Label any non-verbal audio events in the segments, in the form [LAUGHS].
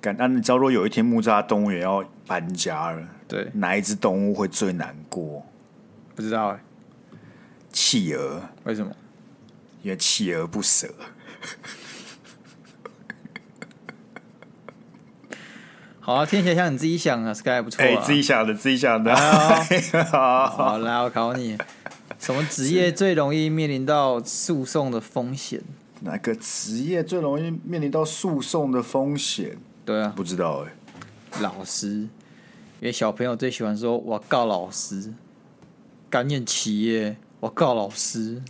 感，那你知道，如果有一天木栅动物园要搬家了，对，哪一只动物会最难过？不知道哎、欸，企鹅。为什么？因为锲而不舍。[LAUGHS] 好啊，听起来像你自己想的，Sky 不错。哎，自己想的，自己想的。[LAUGHS] 好，来，我考你，什么职业最容易面临到诉讼的风险？哪个职业最容易面临到诉讼的风险？对啊，不知道哎、欸。老师，因为小朋友最喜欢说“我告老师”，感染企业，我告老师。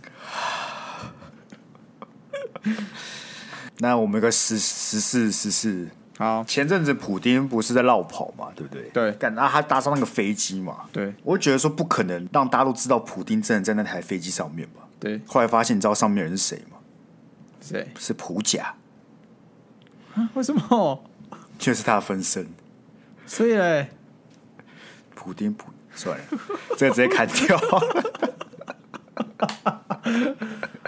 [LAUGHS] 那我们有个十十四十四。好，前阵子普丁不是在绕跑嘛，对不对？对。干，然后他搭上那个飞机嘛。对。我觉得说不可能让大家都知道普丁真的在那台飞机上面吧。对。后来发现，你知道上面人是谁吗？谁？是普甲。啊？为什么？就是他的分身。所以嘞，普丁普算了，这个直接砍掉。[LAUGHS]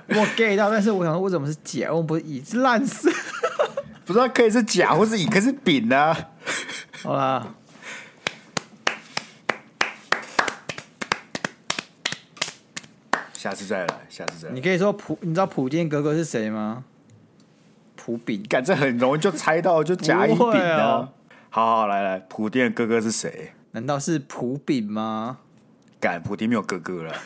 我 get 到，但是我想说，为什么是甲？我不是乙，是烂死。[LAUGHS] 不知道可以是甲或是乙，可是丙呢、啊？好啦，下次再来，下次再来。你可以说普，你知道普丁哥哥是谁吗？普丙，感这很容易就猜到，就甲乙丙的、啊。好好来来，普丁的哥哥是谁？难道是普丙吗？干，普丁没有哥哥了。[LAUGHS]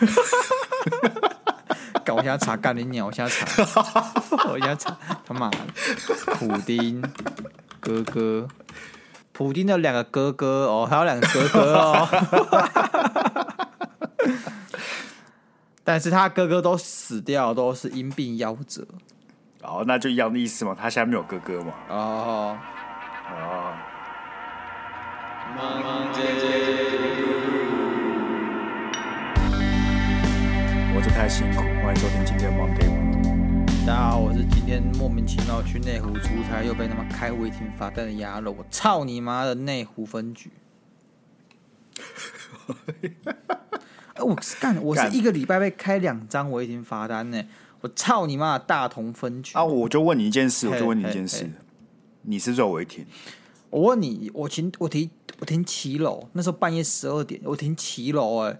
搞我现在查干你鸟，我现在查，[LAUGHS] 我一下查他妈的，普丁哥哥，普丁的两个哥哥哦，还有两个哥哥哦，[LAUGHS] 但是他哥哥都死掉，都是因病夭折。哦，那就一样的意思嘛，他现在没有哥哥嘛。哦哦。我这太辛苦，欢迎收听今天的 Monday。大家好，我是今天莫名其妙去内湖出差，又被他妈开违停罚单的鸭肉。我操你妈的内湖分局！[LAUGHS] 哎，我干，我是一个礼拜被开两张违停罚单呢。我操你妈的大同分局！啊，我就问你一件事，我就问你一件事，你是做违停？我问你，我停，我停，我停骑楼，那时候半夜十二点，我停骑楼，哎。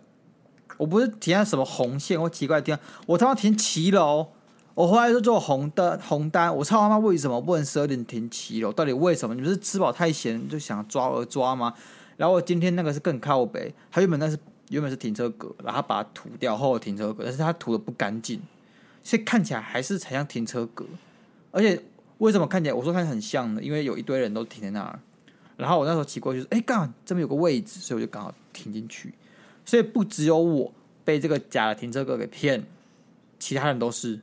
我不是停在什么红线或奇怪的地方，我他妈停骑楼，我后来就做红灯红单，我操他妈为什么不能十二点停骑楼？到底为什么？你们是吃饱太闲就想抓而抓吗？然后我今天那个是更靠北，他原本那是原本是停车格，然后他把它涂掉后的停车格，但是他涂的不干净，所以看起来还是才像停车格。而且为什么看起来我说看起来很像呢？因为有一堆人都停在那儿，然后我那时候骑过去说，哎，刚好这边有个位置，所以我就刚好停进去。所以不只有我被这个假的停车格给骗，其他人都是。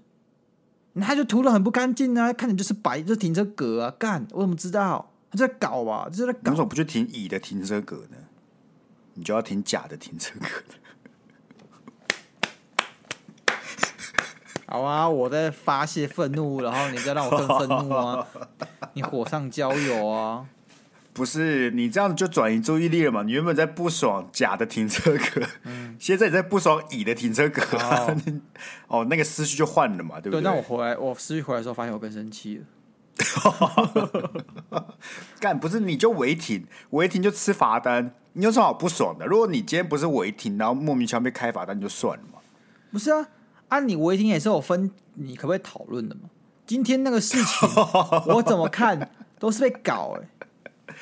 他就涂的很不干净啊，看起来就是白，就是停车格啊，干，我怎么知道？他在搞吧，就在搞。为什么不去停乙的停车格呢？你就要停甲的停车格。好啊，我在发泄愤怒，然后你再让我更愤怒啊！[LAUGHS] 你火上浇油啊！不是你这样子就转移注意力了嘛？你原本在不爽甲的停车格，嗯、现在你在不爽乙的停车格，哦，[LAUGHS] 哦，那个思绪就换了嘛，对不对？对，那我回来，我思绪回来的时候，发现我更生气了。[LAUGHS] 干不是你就违停，违停就吃罚单，你有什么好不爽的？如果你今天不是违停，然后莫名其妙被开罚单，就算了嘛。不是啊，啊，你违停也是有分，你可不可以讨论的嘛？今天那个事情，[LAUGHS] 我怎么看都是被搞哎、欸。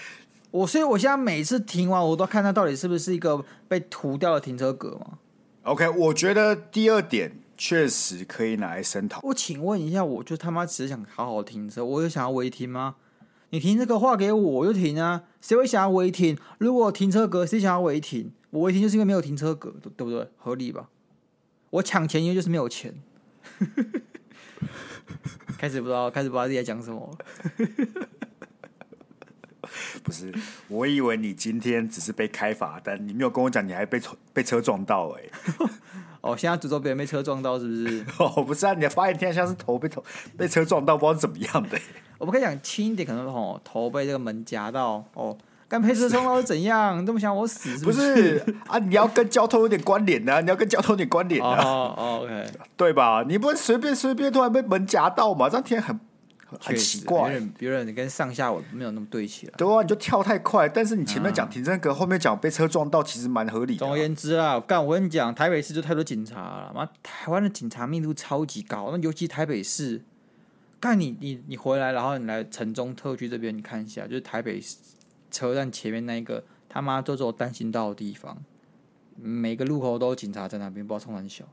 我所以，我现在每次停完，我都看它到底是不是一个被涂掉的停车格嘛？OK，我觉得第二点确实可以拿来声讨。我请问一下，我就他妈只是想好好停车，我有想要违停吗？你停这个话给我，我就停啊。谁会想要违停？如果停车格，谁想要违停？我违停就是因为没有停车格，对不对？合理吧？我抢钱因为就是没有钱。[LAUGHS] 开始不知道，开始不知道自己在讲什么。[LAUGHS] 不是，我以为你今天只是被开罚单，你没有跟我讲你还被车被车撞到哎、欸。[LAUGHS] 哦，现在诅咒别人被车撞到是不是？哦，不是啊，你的发言听像是头被头被车撞到，不知道怎么样的、欸。我们可以讲轻一点，可能哦头被这个门夹到哦，刚被车撞到是怎样？你这么想我死是不是？不是啊，你要跟交通有点关联啊，你要跟交通有点关联啊。哦，哦，OK，对吧？你不会随便随便突然被门夹到嘛？这样天很很奇怪，有点有点跟上下我没有那么对起来。对啊，你就跳太快，但是你前面讲停车格，嗯、后面讲被车撞到，其实蛮合理。总而言之啊，干我跟你讲，台北市就太多警察了，妈，台湾的警察密度超级高，那尤其台北市，干你你你回来，然后你来城中特区这边，你看一下，就是台北车站前面那一个他妈都是我单行道的地方，每个路口都有警察在那边，不知道冲三小，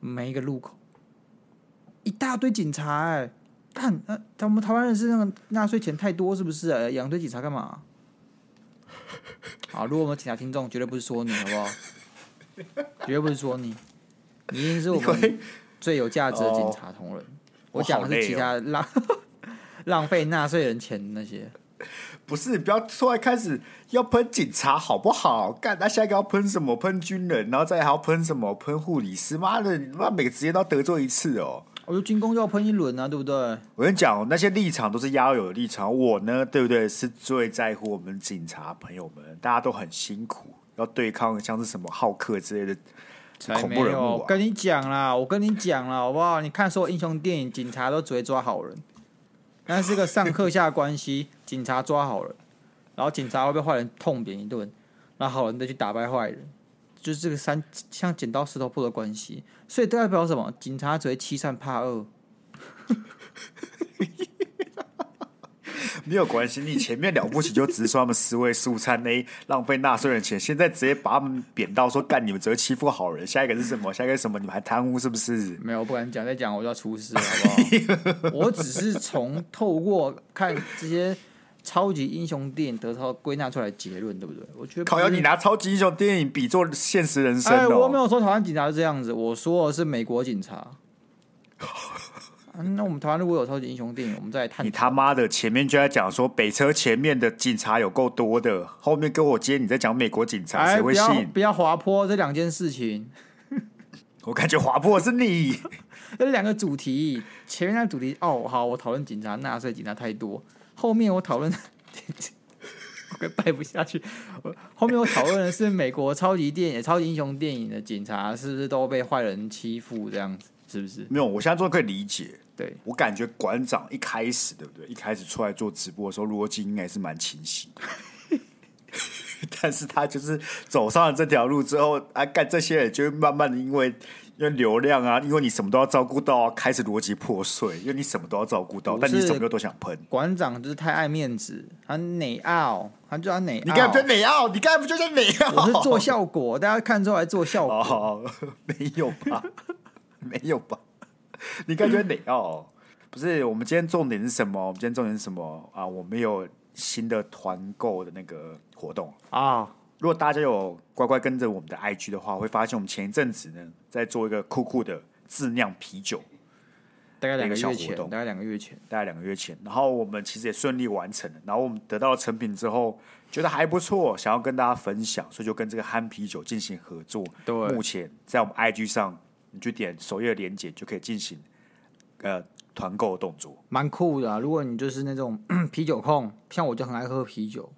每一个路口。一大堆警察哎、欸，看，呃，他们台湾人是那个纳税钱太多是不是、欸？养堆警察干嘛？[LAUGHS] 好，如果我们警察听众，绝对不是说你，好不好？绝对不是说你，你一定是我们最有价值的警察同仁。哦、我讲的是其他浪、哦、[LAUGHS] 浪费纳税人钱的那些。[LAUGHS] 不是，不要突然开始要喷警察好不好？干，那下一个要喷什么？喷军人，然后再还要喷什么？喷护理师？妈的，妈每个职业都要得罪一次哦。我说军工就要喷一轮啊，对不对？我跟你讲，那些立场都是压友的立场，我呢，对不对？是最在乎我们警察朋友们，大家都很辛苦，要对抗像是什么浩克之类的恐怖人物、啊。我跟你讲啦，我跟你讲啦，好不好？你看所有英雄电影，警察都只会抓好人，那是个上课下关系，[LAUGHS] 警察抓好人，然后警察会被坏人痛扁一顿，然后好人再去打败坏人。就是这个三像剪刀石头布的关系，所以代表什么？警察只会欺善怕恶，[LAUGHS] 没有关系。你前面了不起就只是说他们尸位素餐，呢浪费纳税人钱，现在直接把他们贬到说干你们只会欺负好人。下一个是什么？下一个是什么？你们还贪污是不是？没有，不敢讲，再讲我就要出事了，好不好？我只是从透过看这些。超级英雄电影得到归纳出来结论，对不对？我觉得靠，要你拿超级英雄电影比作现实人生，喔。哎，我没有说台湾警察是这样子，我说的是美国警察。[LAUGHS] 啊、那我们台湾如果有超级英雄电影，我们再来探。你他妈的前面就在讲说北车前面的警察有够多的，后面跟我接你在讲美国警察，谁、哎、会信？不要滑坡这两件事情。[LAUGHS] 我感觉滑坡是你。[LAUGHS] 这两个主题，前面那个主题哦，好，我讨论警察纳税警察太多。后面我讨论，我拜不下去。后面我讨论的是美国超级电影、超级英雄电影的警察是不是都被坏人欺负这样子？是不是？没有，我现在终于可以理解。对，我感觉馆长一开始对不对？一开始出来做直播的时候，逻辑应该是蛮清晰的。[LAUGHS] 但是他就是走上了这条路之后，啊，干这些人就会慢慢的因为。因为流量啊，因为你什么都要照顾到啊，开始逻辑破碎。因为你什么都要照顾到，但你什么都想喷。馆长就是太爱面子，他内傲，他就要内傲。你刚才不就内傲？你刚才不就在内傲？我是做效果，大家看出来做效果。哦，没有吧？[LAUGHS] 没有吧？你刚才就内傲？不是，我们今天重点是什么？我们今天重点是什么啊？我们有新的团购的那个活动啊。如果大家有乖乖跟着我们的 IG 的话，会发现我们前一阵子呢在做一个酷酷的自酿啤酒，大概两个月前，大概两个月前，大概两个月前。然后我们其实也顺利完成了，然后我们得到了成品之后，觉得还不错，想要跟大家分享，所以就跟这个憨啤酒进行合作。对，目前在我们 IG 上，你去点首页的链接就可以进行呃团购的动作，蛮酷的啊。如果你就是那种 [CLEARS THROAT] 啤酒控，像我就很爱喝啤酒。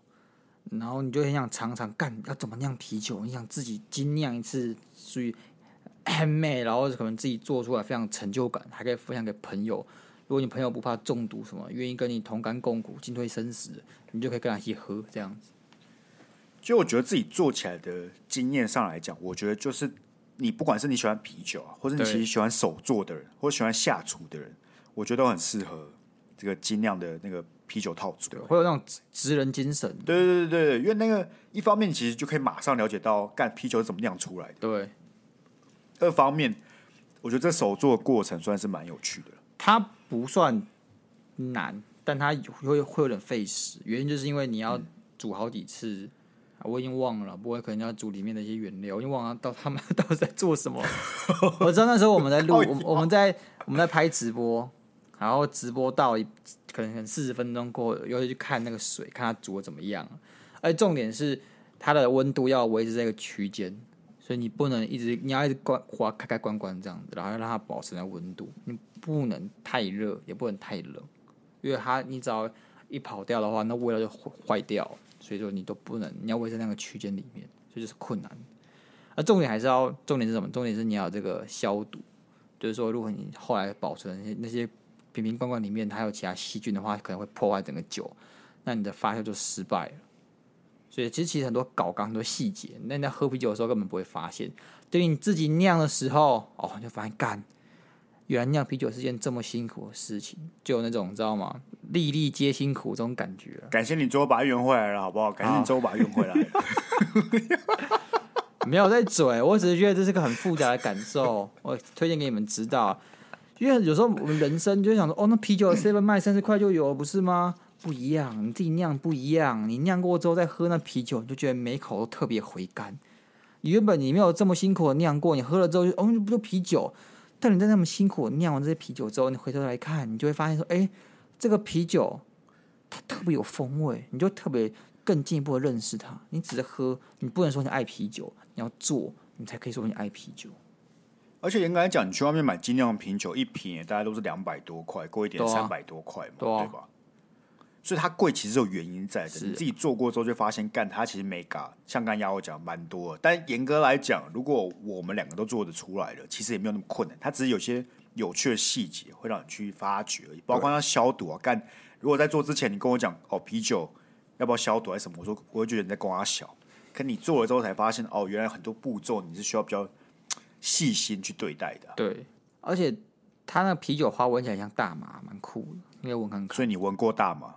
然后你就很想尝尝干要怎么酿啤酒，你想自己精酿一次，属于很美，然后可能自己做出来非常成就感，还可以分享给朋友。如果你朋友不怕中毒什么，愿意跟你同甘共苦、进退生死，你就可以跟他一起喝这样子。就我觉得自己做起来的经验上来讲，我觉得就是你不管是你喜欢啤酒啊，或者你其实喜欢手做的人，或者喜欢下厨的人，我觉得都很适合这个精酿的那个。啤酒套组，会有那种职人精神。对对对对，因为那个一方面，其实就可以马上了解到干啤酒是怎么酿出来的。对。二方面，我觉得这手做的过程算是蛮有趣的。它不算难，但它会会有点费时。原因就是因为你要煮好几次，嗯、我已经忘了，不会可能要煮里面的一些原料，我已经忘了到他们 [LAUGHS] 到底在做什么。我知道那时候我们在录，我我们在我们在拍直播。然后直播到一可能四十分钟过后，又去看那个水，看它煮的怎么样。而重点是它的温度要维持这个区间，所以你不能一直你要一直关滑开开关关这样子，然后让它保持在温度。你不能太热，也不能太冷，因为它你只要一跑掉的话，那味道就坏掉。所以说你都不能，你要维持那个区间里面，所以就是困难。而重点还是要重点是什么？重点是你要这个消毒，就是说如果你后来保存那些那些。瓶瓶罐罐里面还有其他细菌的话，可能会破坏整个酒，那你的发酵就失败了。所以其实其实很多搞刚很多细节，那你在喝啤酒的时候根本不会发现，等你自己酿的时候，哦，就发现干，原来酿啤酒是件这么辛苦的事情，就有那种你知道吗？粒粒皆辛苦这种感觉。感谢你最后把它圆回来了，好不好？感谢你最后把它圆回来了。[LAUGHS] 没有在嘴，我只是觉得这是个很复杂的感受，我推荐给你们知道。因为有时候我们人生就想说，哦，那啤酒 seven 卖三十块就有了，不是吗？不一样，你自己酿不一样。你酿过之后再喝那啤酒，你就觉得每口都特别回甘。你原本你没有这么辛苦的酿过，你喝了之后就哦，不就啤酒？但你在那么辛苦的酿完这些啤酒之后，你回头来看，你就会发现说，哎，这个啤酒它特别有风味，你就特别更进一步的认识它。你只是喝，你不能说你爱啤酒，你要做，你才可以说你爱啤酒。而且严格来讲，你去外面买精酿啤酒，一瓶也大概都是两百多块，贵一点三百多块嘛，对，啊、对吧？所以它贵其实是有原因在的，你自己做过之后就发现，干它其实没嘎，像刚刚亚欧讲蛮多的。但严格来讲，如果我们两个都做得出来了，其实也没有那么困难。它只是有些有趣的细节会让你去发掘而已，包括它消毒啊。干，如果在做之前你跟我讲哦，啤酒要不要消毒还是什么，我说我会觉得你在跟我小。可你做了之后才发现哦，原来很多步骤你是需要比较细心去对待的。对，而且它那个啤酒花闻起来像大麻，蛮酷的，应该闻看看。所以你闻过大麻？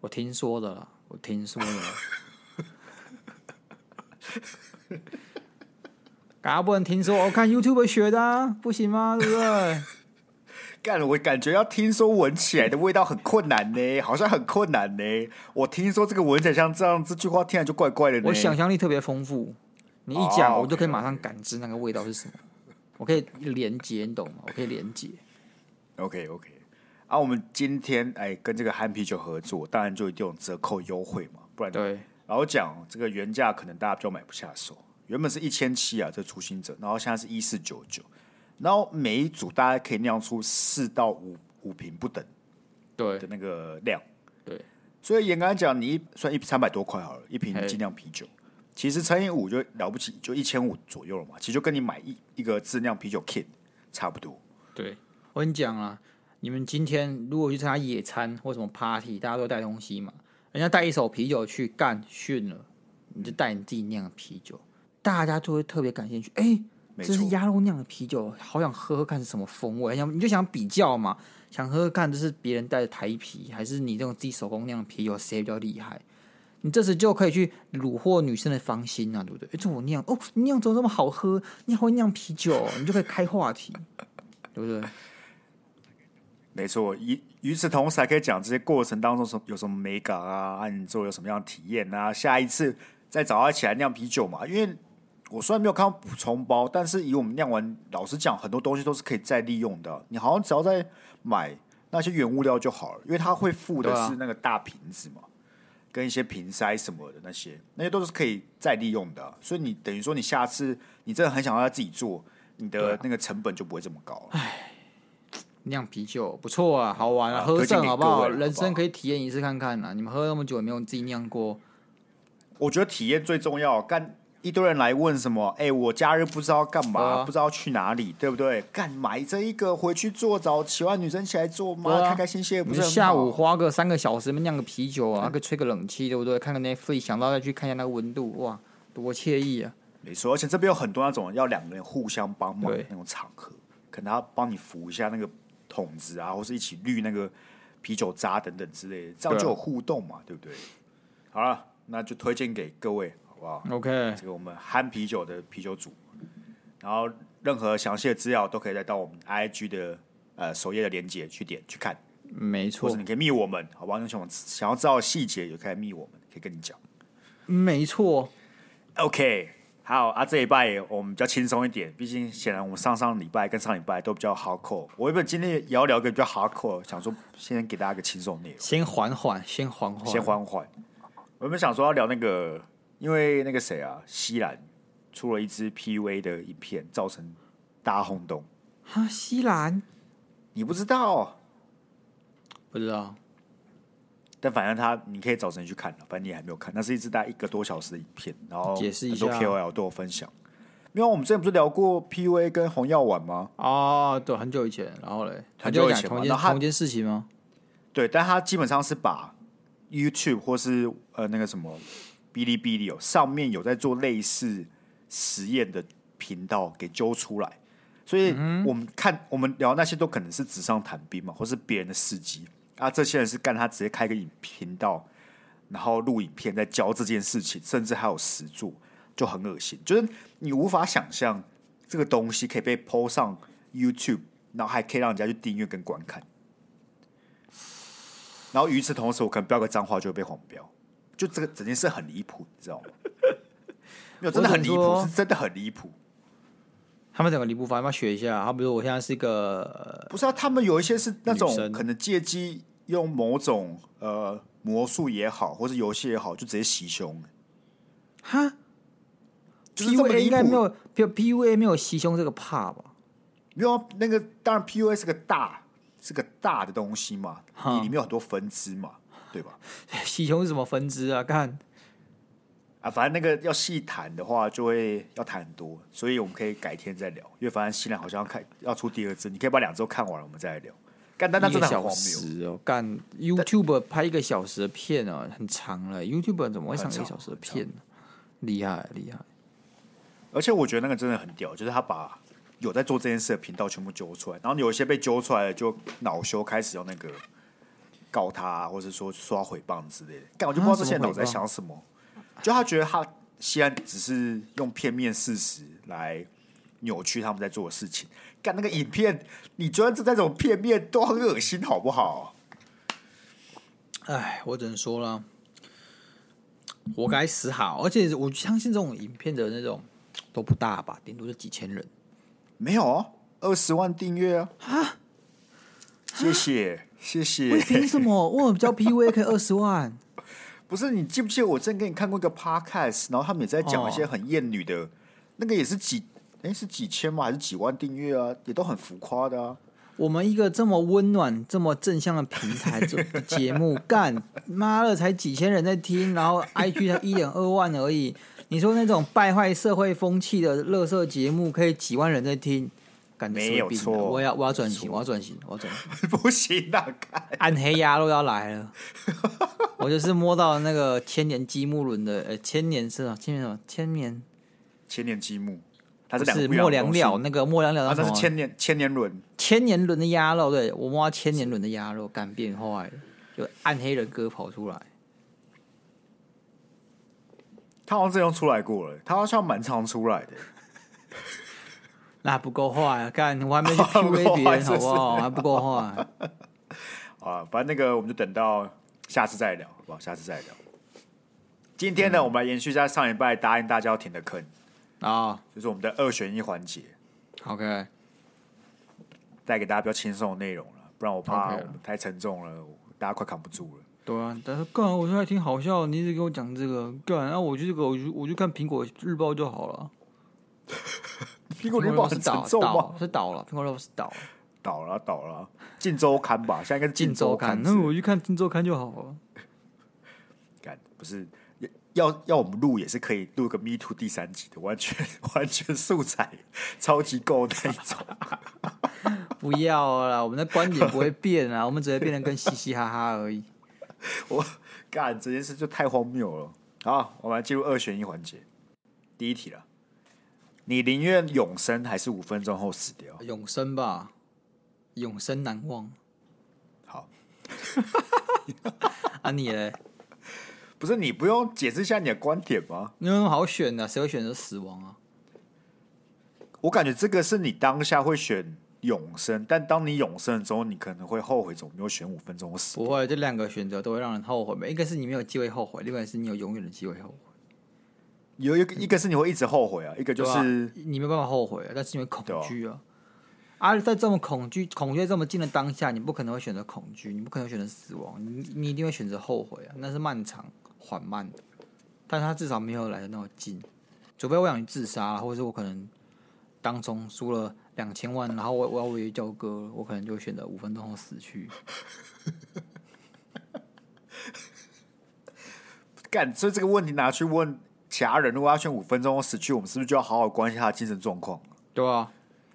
我听说的了，我听说的。干啥不能听说？我看 YouTube 学的啊，不行吗？对不对？[LAUGHS] 干了，我感觉要听说闻起来的味道很困难呢，好像很困难呢。我听说这个闻起来像这样，这句话听起来就怪怪的。我想象力特别丰富，你一讲，oh, 我就可以马上感知那个味道是什么。我可以连接，你懂吗？我可以连接。OK OK。啊，我们今天哎跟这个憨啤酒合作，当然就一定有折扣优惠嘛，不然对。然后讲这个原价可能大家就买不下手，原本是一千七啊，这初心者，然后现在是一四九九，然后每一组大家可以酿出四到五五瓶不等，对的那个量，对。所以严格来讲，你算一三百多块好了，一瓶精酿啤酒，其实乘以五就了不起，就一千五左右了嘛，其实就跟你买一一个自酿啤酒 kit 差不多。对，我跟你讲啊。你们今天如果去参加野餐或什么 party，大家都带东西嘛？人家带一手啤酒去干训了，你就带你自己酿的啤酒，大家就会特别感兴趣。哎、欸，这是鸭肉酿的啤酒，好想喝喝看是什么风味。想你就想比较嘛，想喝喝看这是别人带的台啤，还是你这种自己手工酿的啤酒谁比较厉害？你这时就可以去虏获女生的芳心啊，对不对？哎，这我酿哦，你酿怎么这么好喝？你还会酿啤酒，你就可以开话题，对不对？没错，与与此同时还可以讲这些过程当中什有什么美感啊，啊，你做有什么样的体验啊？下一次再找他一起来酿啤酒嘛。因为我虽然没有看到补充包，但是以我们酿完，老实讲，很多东西都是可以再利用的。你好像只要再买那些原物料就好了，因为它会附的是那个大瓶子嘛，啊、跟一些瓶塞什么的那些，那些都是可以再利用的。所以你等于说，你下次你真的很想要自己做，你的那个成本就不会这么高。酿啤酒不错啊，好玩啊，喝上好不好？人生可以体验一次看看啊。你们喝那么久也没有自己酿过，我觉得体验最重要。干一堆人来问什么？哎、欸，我假日不知道干嘛，啊、不知道去哪里，对不对？干买这一个回去做，找喜欢女生起来做嘛，啊、开开心心。不是下午花个三个小时酿个啤酒啊，可以吹个冷气，对不对？看个 Netflix，想到再去看一下那个温度，哇，多惬意啊！没错，而且这边有很多那种要两个人互相帮忙的那种场合，可能他帮你扶一下那个。桶子啊，或是一起滤那个啤酒渣等等之类的，这样就有互动嘛，对，对不对？好了，那就推荐给各位，好不好？OK，这个我们憨啤酒的啤酒组，然后任何详细的资料都可以再到我们 IG 的呃首页的链接去点去看，没错。或者你可以密我们，好不好？想想要知道细节，也可以密我们，可以跟你讲。没错，OK。好啊，这一拜我们比较轻松一点，毕竟显然我们上上礼拜跟上礼拜都比较 hardcore。我原本今天也要聊一个比较 hardcore，想说先给大家一个轻松内容，先缓缓，先缓缓，先缓缓。我原本想说要聊那个，因为那个谁啊，西兰出了一支 PUA 的影片，造成大轰动。哈，西兰，你不知道？不知道。但反正他，你可以找时间去看了。反正你还没有看，那是一支大概一个多小时的影片，然后很多 KOL 都有分享。因为我们之前不是聊过 PUA 跟红药丸吗？哦，对，很久以前，然后嘞，很久以前同一件同一件事情吗？对，但他基本上是把 YouTube 或是呃那个什么哔哩哔哩哦，上面有在做类似实验的频道给揪出来，所以我们看我们聊那些都可能是纸上谈兵嘛，或是别人的事迹啊，这些人是干他直接开个影频道，然后录影片在教这件事情，甚至还有实作。就很恶心，就是你无法想象这个东西可以被 PO 上 YouTube，然后还可以让人家去订阅跟观看。然后与此同时，我可能飙个脏话就会被黄标，就这个整件事很离谱，你知道吗？没有，真的很离谱，是真的很离谱。他们整个离谱，反正要学一下。好，比如我现在是一个，不是啊，他们有一些是那种可能借机用某种呃魔术也好，或者游戏也好，就直接袭胸。哈？P U A 应该没有，P P U A 没有袭胸这个怕吧？没有，那个当然 P U A 是个大，是个大的东西嘛，你里面有很多分支嘛，对吧？[LAUGHS] 袭胸是什么分支啊？看啊，反正那个要细谈的话，就会要谈很多，所以我们可以改天再聊。因为反正新兰好像要开要出第二支，你可以把两周看完了，我们再来聊。干，但那真的很荒谬哦！干 YouTube 拍一个小时的片啊，很长了。YouTube 怎么会上一个小时的片呢？厉害，厉害！而且我觉得那个真的很屌，就是他把有在做这件事的频道全部揪出来，然后有一些被揪出来就恼羞，开始用那个告他，或者说说他诽谤之类的。但我就不知道这些人脑子在想什么，就他觉得他西安只是用片面事实来扭曲他们在做的事情。干那个影片，你觉得这这种片面都很恶心，好不好？哎，我只能说了，活该死好。而且我相信这种影片的那种。都不大吧，顶多就几千人。没有啊，二十万订阅啊！啊，谢谢谢谢。凭什么？我比较 PUA 可以二十万？不是，你记不记得我之前给你看过一个 Podcast，然后他们也在讲一些很厌女的，哦、那个也是几哎是几千吗？还是几万订阅啊？也都很浮夸的啊。我们一个这么温暖、这么正向的平台做节目，干 [LAUGHS] 妈的才几千人在听，然后 IG 才一点二万而已。你说那种败坏社会风气的乐色节目，可以几万人在听，感觉没有错。我要我要转型，我要转型，我要转型，[LAUGHS] 不行，大概暗黑鸭肉要来了。[LAUGHS] 我就是摸到那个千年积木轮的，呃、欸，千年是啊，千年什么？千年千年积木，它是是末两了那个末两了，那是千年千年轮，千年轮的鸭肉，对我摸到千年轮的鸭肉，敢变坏了，就暗黑人哥跑出来。他好像这样出来过了，他好像蛮常出来的。那不够坏啊！[LAUGHS] 干，我还没去 PUA 别人，好不好？还不够坏。[LAUGHS] 啊，反正那个我们就等到下次再聊，好不好？下次再聊。今天呢，嗯、我们来延续一下上礼拜答应大家要填的坑啊，就是我们的二选一环节。OK，带给大家比较轻松的内容了，不然我怕我们太沉重了，大家快扛不住了。对啊，但是干，我说还挺好笑。你一直给我讲这个干，然后我就这个，我就我就看苹果日报就好了。[LAUGHS] 苹果日报是倒倒是倒了，苹果日报是倒倒了倒了。镜周刊吧，现在应该是镜周刊。那我去看镜周刊就好了。干，不是要要我们录也是可以录个 Me Too 第三集的，完全 [LAUGHS] 完全素材超级够那一种。[LAUGHS] 不要了，我们的观点不会变啊，我们只会变得更嘻嘻哈哈而已。[LAUGHS] 我干这件事就太荒谬了。好，我们来进入二选一环节。第一题了，你宁愿永生还是五分钟后死掉？永生吧，永生难忘。好，[LAUGHS] 啊你嘞？不是你不用解释一下你的观点吗？你有什么好选的？谁会选择死亡啊？我感觉这个是你当下会选。永生，但当你永生之后，你可能会后悔，怎么没有选五分钟死？不会，这两个选择都会让人后悔。一个是你没有机会后悔，另外是你有永远的机会后悔。有一个，一个是你会一直后悔啊，一个就是、啊、你没办法后悔啊，但是因为恐惧啊。啊，在这么恐惧、恐惧这么近的当下，你不可能会选择恐惧，你不可能选择死亡，你你一定会选择后悔啊。那是漫长、缓慢的，但他至少没有来的那么近。除非我想去自杀，或者是我可能当中输了。两千万，然后我我要违约交割，我可能就会选择五分钟后死去。[LAUGHS] 干，所以这个问题拿去问其其他人如果要选五分钟死去，我们是不是就要好好关心他的精神状况？对啊，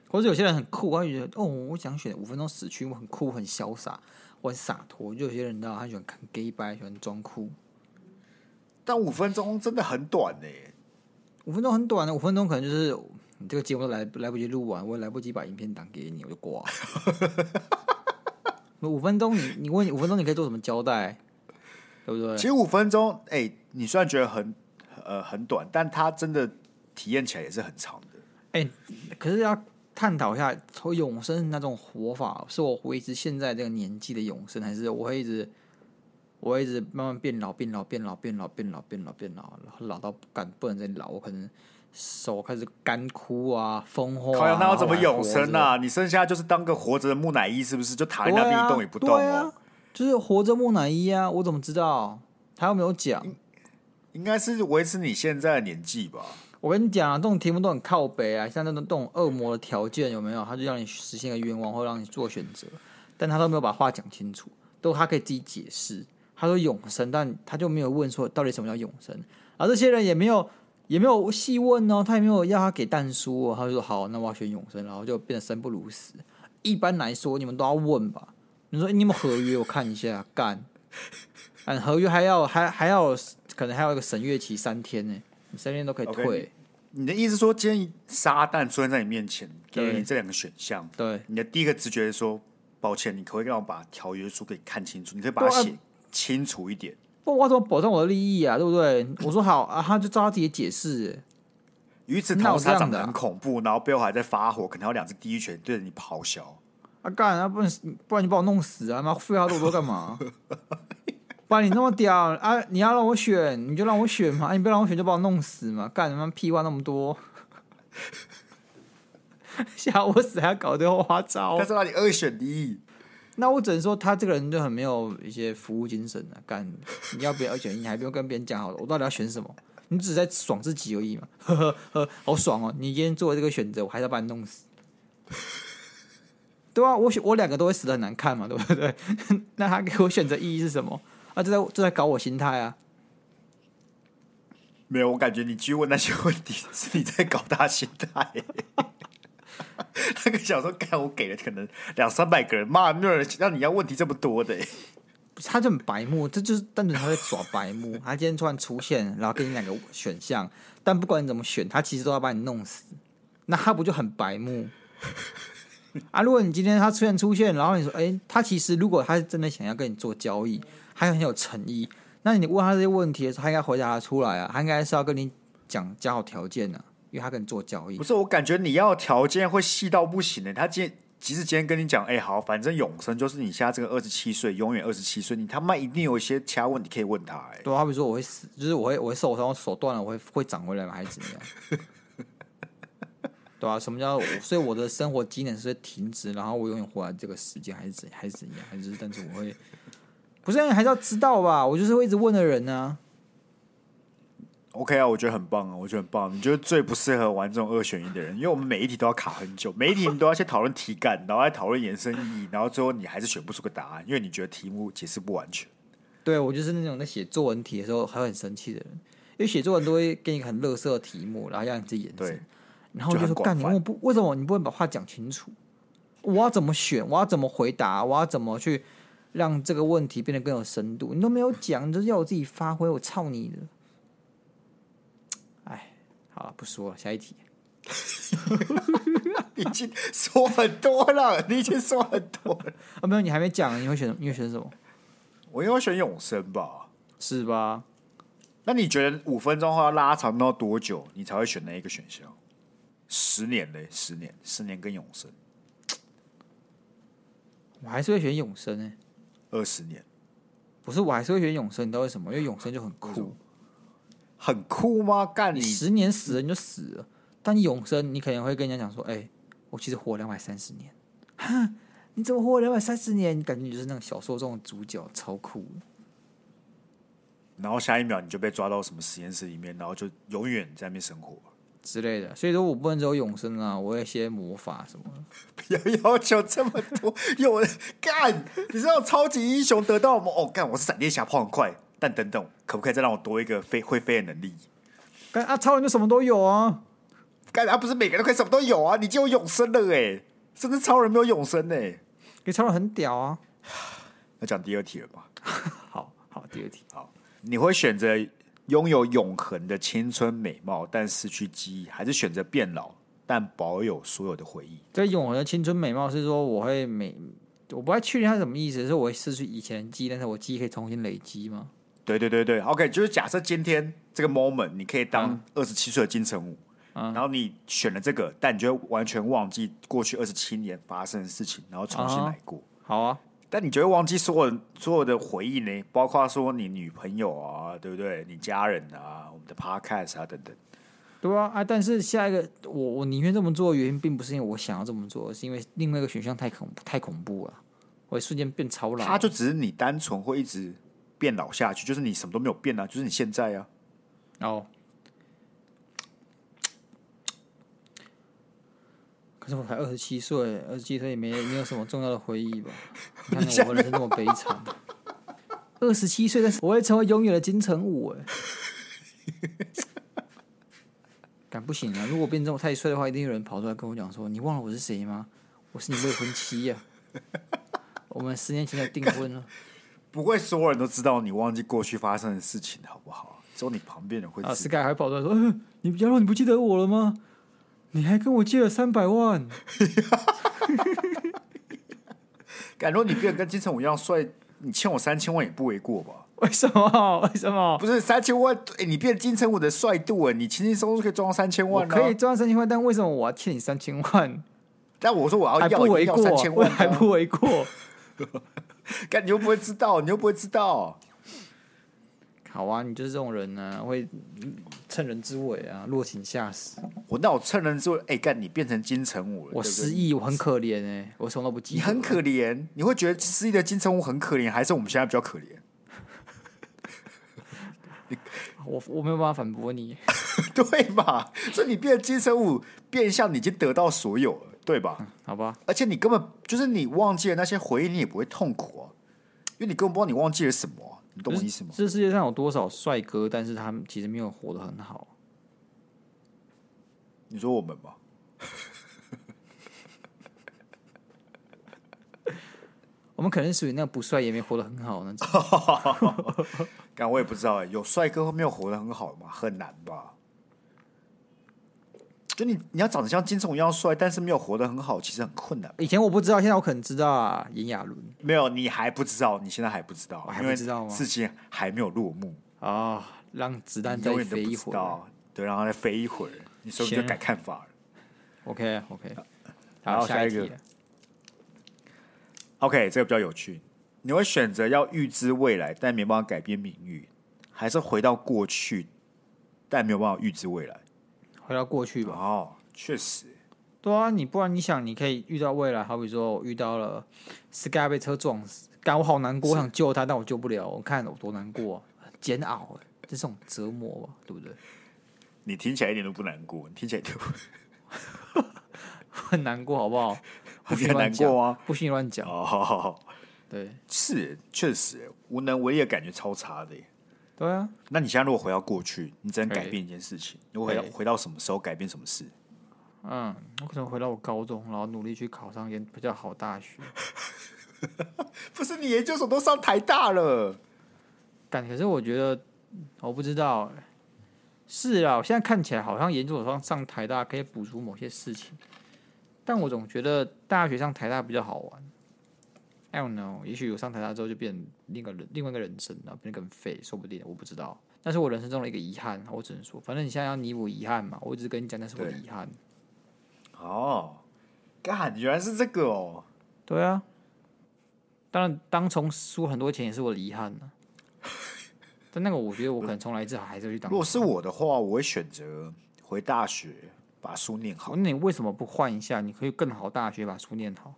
或者有些人很酷，他就觉得哦，我想选五分钟死去，我很酷，很潇洒，我很洒脱。就有些人呢，他喜欢看 gay 白，喜欢装酷。但五分钟真的很短呢，五分钟很短的，五分钟可能就是你这个节目都来来不及录完，我也来不及把影片档给你，我就挂了。[LAUGHS] 五分钟，你你问五分钟你可以做什么交代？对不对？其实五分钟，哎、欸，你虽然觉得很呃很短，但它真的体验起来也是很长的。哎、欸，可是要探讨一下，从永生那种活法，是我维持现在这个年纪的永生，还是我会一直？我会一直慢慢变老，变老，变老，变老，变老，变老，变老，然后老到不敢不能再老，我可能手开始干枯啊，风化、那要怎么永生啊？你剩下就是当个活着的木乃伊，是不是？就躺在那边一动也不动哦、啊啊。就是活着木乃伊啊！我怎么知道？他又没有讲。应该是维持你现在的年纪吧。我跟你讲啊，这种题目都很靠北啊，像那种这种恶魔的条件有没有？他就让你实现个愿望，或让你做选择，但他都没有把话讲清楚，都他可以自己解释。他说永生，但他就没有问说到底什么叫永生，而这些人也没有也没有细问哦，他也没有要他给但书哦，他就说好，那我要选永生，然后就变得生不如死。一般来说，你们都要问吧？你说你们合约我看一下，干，嗯，合约还要还还要可能还有一个审阅期三天呢，你三天都可以退。Okay, 你的意思说，今天撒旦出现在你面前，给你这两个选项，对，你的第一个直觉是说，抱歉，你可不可以让我把条约书给看清楚？你可以把它写。清楚一点，不，我怎么保证我的利益啊？对不对？我说好啊，他就照他自己解释。与此同时，他长得很恐怖，然后背后还在发火，可能有两只第一拳对着你咆哮。啊干啊！不然不然你把我弄死啊！妈废话那么多干嘛？不然你那么屌啊！你要让我选，你就让我选嘛！啊、你不让我选，就把我弄死嘛！干什么屁话那么多？[LAUGHS] 吓我死还要搞这花招？他是让你二选一。那我只能说，他这个人就很没有一些服务精神啊！干，你要不要二选一？你还不用跟别人讲好了，我到底要选什么？你只是在爽自己而已嘛！呵呵呵，好爽哦！你今天做了这个选择，我还是要把你弄死，对啊，我选我两个都会死的很难看嘛，对不对？[LAUGHS] 那他给我选择意义是什么？啊，这在这在搞我心态啊！没有，我感觉你去问那些问题 [LAUGHS] 是你在搞他心态。那个小说，看我给了可能两三百个人，骂，没有人让你要问题这么多的。他就很白目，这就是单纯他在耍白目。他今天突然出现，然后给你两个选项，但不管你怎么选，他其实都要把你弄死。那他不就很白目 [LAUGHS] 啊？如果你今天他突然出现，然后你说，哎，他其实如果他是真的想要跟你做交易，还很有诚意，那你问他这些问题的时候，他应该回答得出来啊，他应该是要跟你讲讲好条件呢啊。因为他跟你做交易，不是我感觉你要条件会细到不行的。他今天即使今天跟你讲，哎、欸，好，反正永生就是你现在这个二十七岁，永远二十七岁，你他妈一定有一些其他问题可以问他。哎，对，啊比如说我会死，就是我会我会受伤，我手断了，我会会长回来吗？还是怎么样？对啊，什么叫？所以我的生活机能是会停止，然后我永远活在这个世界，还是怎还是怎样？还是但是我会不是还是要知道吧？我就是会一直问的人呢、啊。OK 啊，我觉得很棒啊，我觉得很棒。你觉得最不适合玩这种二选一的人，因为我们每一题都要卡很久，每一题你都要先讨论题干，然后再讨论延伸意义，然后最后你还是选不出个答案，因为你觉得题目解释不完全。对，我就是那种在写作文题的时候还会很生气的人，因为写作文都会给你很乐色的题目，然后让你自己延伸，然后就说干你我不为什么你不会把话讲清楚？我要怎么选？我要怎么回答？我要怎么去让这个问题变得更有深度？你都没有讲，你就是要我自己发挥，我操你的！哎好了，不说了，下一题。[LAUGHS] 已经说很多了，你已经说很多了。啊，没有，你还没讲，你会选，你会选什么？我应该会选永生吧？是吧？那你觉得五分钟后要拉长到多久，你才会选那一个选项？十年嘞，十年，十年跟永生。我还是会选永生诶。二十年？不是，我还是会选永生。你知道为什么？因为永生就很酷。很酷吗？干你，你十年死了你就死了，但永生你可能会跟人家讲说：“哎、欸，我其实活两百三十年。”哈，你怎么活两百三十年？你感觉你就是那种小说中的主角，超酷。然后下一秒你就被抓到什么实验室里面，然后就永远在那边生活之类的。所以说我不能只有永生啊，我有一些魔法什么的。[LAUGHS] 不要要求这么多，有人干，你知道超级英雄得到吗？哦，干，我是闪电侠，跑很快。但等等，可不可以再让我多一个飞会飞的能力？干啊，超人就什么都有啊。干啊，不是每个人都可以什么都有啊？你就有永生了哎，甚至超人没有永生哎。给超人很屌啊。[SIGHS] 要讲第二题了吧？[LAUGHS] 好好，第二题好，你会选择拥有永恒的青春美貌，但失去记忆，还是选择变老但保有所有的回忆？这永恒的青春美貌是说我会美，我不太确定它什么意思，是我会失去以前的记忆，但是我记忆可以重新累积吗？对对对对，OK，就是假设今天这个 moment 你可以当二十七岁的金城武，嗯，然后你选了这个，但你就会完全忘记过去二十七年发生的事情，然后重新来过。啊好啊。但你就会忘记所有所有的回忆呢？包括说你女朋友啊，对不对？你家人啊，我们的 podcast 啊等等。对啊，啊！但是下一个，我我宁愿这么做的原因，并不是因为我想要这么做，是因为另外一个选项太恐太恐怖了，我会瞬间变超老。他就只是你单纯会一直变老下去，就是你什么都没有变啊，就是你现在啊。哦。可是我才二十七岁，二十七岁也没没有什么重要的回忆吧？你看我人生那么悲惨。二十七岁，但是我会成为永远的金城武哎！敢不行啊！如果变这么太帅的话，一定有人跑出来跟我讲说：“你忘了我是谁吗？我是你未婚妻呀、啊！我们十年前就订婚了。”不会，所有人都知道你忘记过去发生的事情，好不好？只有你旁边人会知道。啊，Sky 还跑出来说：“嗯，[LAUGHS] 你不要，你不记得我了吗？”你还跟我借了三百万，[LAUGHS] 敢说你变得跟金城武一样帅，你欠我三千万也不为过吧？为什么？为什么？不是三千万？哎、欸，你变金城武的帅度，哎，你轻轻松松可以赚到三千万、啊，可以赚到三千万，但为什么我要欠你三千万？但我说我要要不为过三千万、啊，还不为过？[LAUGHS] 干你又不会知道，你又不会知道。好啊，你就是这种人呢、啊，会趁人之危啊，落井下石。我那我趁人之危，哎、欸，干你变成金城武了，我失忆，我很可怜哎、欸，我什么都不记得。你很可怜，你会觉得失忆的金城武很可怜，还是我们现在比较可怜？[LAUGHS] 我我没有办法反驳你，[LAUGHS] 对吧？所以你变成金城武，变相你已经得到所有了，对吧？嗯、好吧。而且你根本就是你忘记了那些回忆，你也不会痛苦啊，因为你根本不知道你忘记了什么。你懂我意思吗？这世界上有多少帅哥，但是他们其实没有活得很好。你说我们吗？[LAUGHS] 我们可能属于那个不帅也没活得很好那种。但 [LAUGHS] 我也不知道哎，有帅哥没有活得很好吗？很难吧？就你，你要长得像金城武一样帅，但是没有活得很好，其实很困难。以前我不知道，现在我可能知道啊。炎亚纶没有，你还不知道，你现在还不知道，我还不知道吗？事情还没有落幕啊、哦！让子弹再飞一会儿，对，让它再飞一会儿，你说不就改看法了？OK OK，好，好，下一个。OK，这个比较有趣。你会选择要预知未来，但没办法改变命运，还是回到过去，但没有办法预知未来？回到过去吧。哦，确实。对啊，你不然你想，你可以遇到未来，好比说我遇到了 Sky 被车撞死，干我好难过，我想救他，但我救不了。我看我多难过、啊，煎熬哎，这是种折磨吧，对不对？你听起来一点都不难过，你听起来就 [LAUGHS] [LAUGHS] 很难过，好不好？不许难过啊，不许乱讲。哦，好好好，对，是确实无能为力的感觉超差的耶。对啊，那你现在如果回到过去，你只能改变一件事情，如果回到回到什么时候改变什么事？嗯，我可能回到我高中，然后努力去考上一比较好大学。[LAUGHS] 不是你研究所都上台大了，但可是我觉得我不知道，是啊，我现在看起来好像研究所上上台大可以补足某些事情，但我总觉得大学上台大比较好玩。I don't know，也许我上台大之后就变另一个人，另外一个人生然后，变得更废，说不定，我不知道。那是我人生中的一个遗憾，我只能说，反正你现在要弥补遗憾嘛，我只是跟你讲那是我的遗憾。哦，干，原来是这个哦。对啊，当然，当从输很多钱也是我的遗憾呢。但那个，我觉得我可能从来一次还是会去当。如果是我的话，我会选择回大学把书念好。那你为什么不换一下？你可以更好大学把书念好。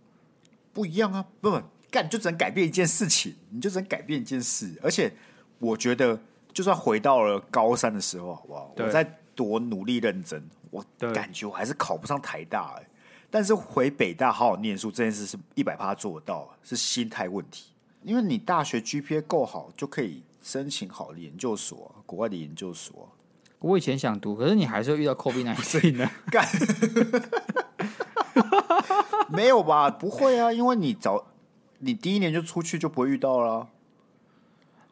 不一样啊，不不。干，就只能改变一件事情，你就只能改变一件事。而且，我觉得，就算回到了高三的时候，好不好？我再多努力认真，我感觉我还是考不上台大欸。但是回北大好好念书这件事是一百趴做得到，是心态问题。因为你大学 GPA 够好，就可以申请好的研究所，国外的研究所。我以前想读，可是你还是会遇到 COVID-19 [LAUGHS] 呢。干，[LAUGHS] 没有吧？不会啊，因为你早，你第一年就出去就不会遇到了啊。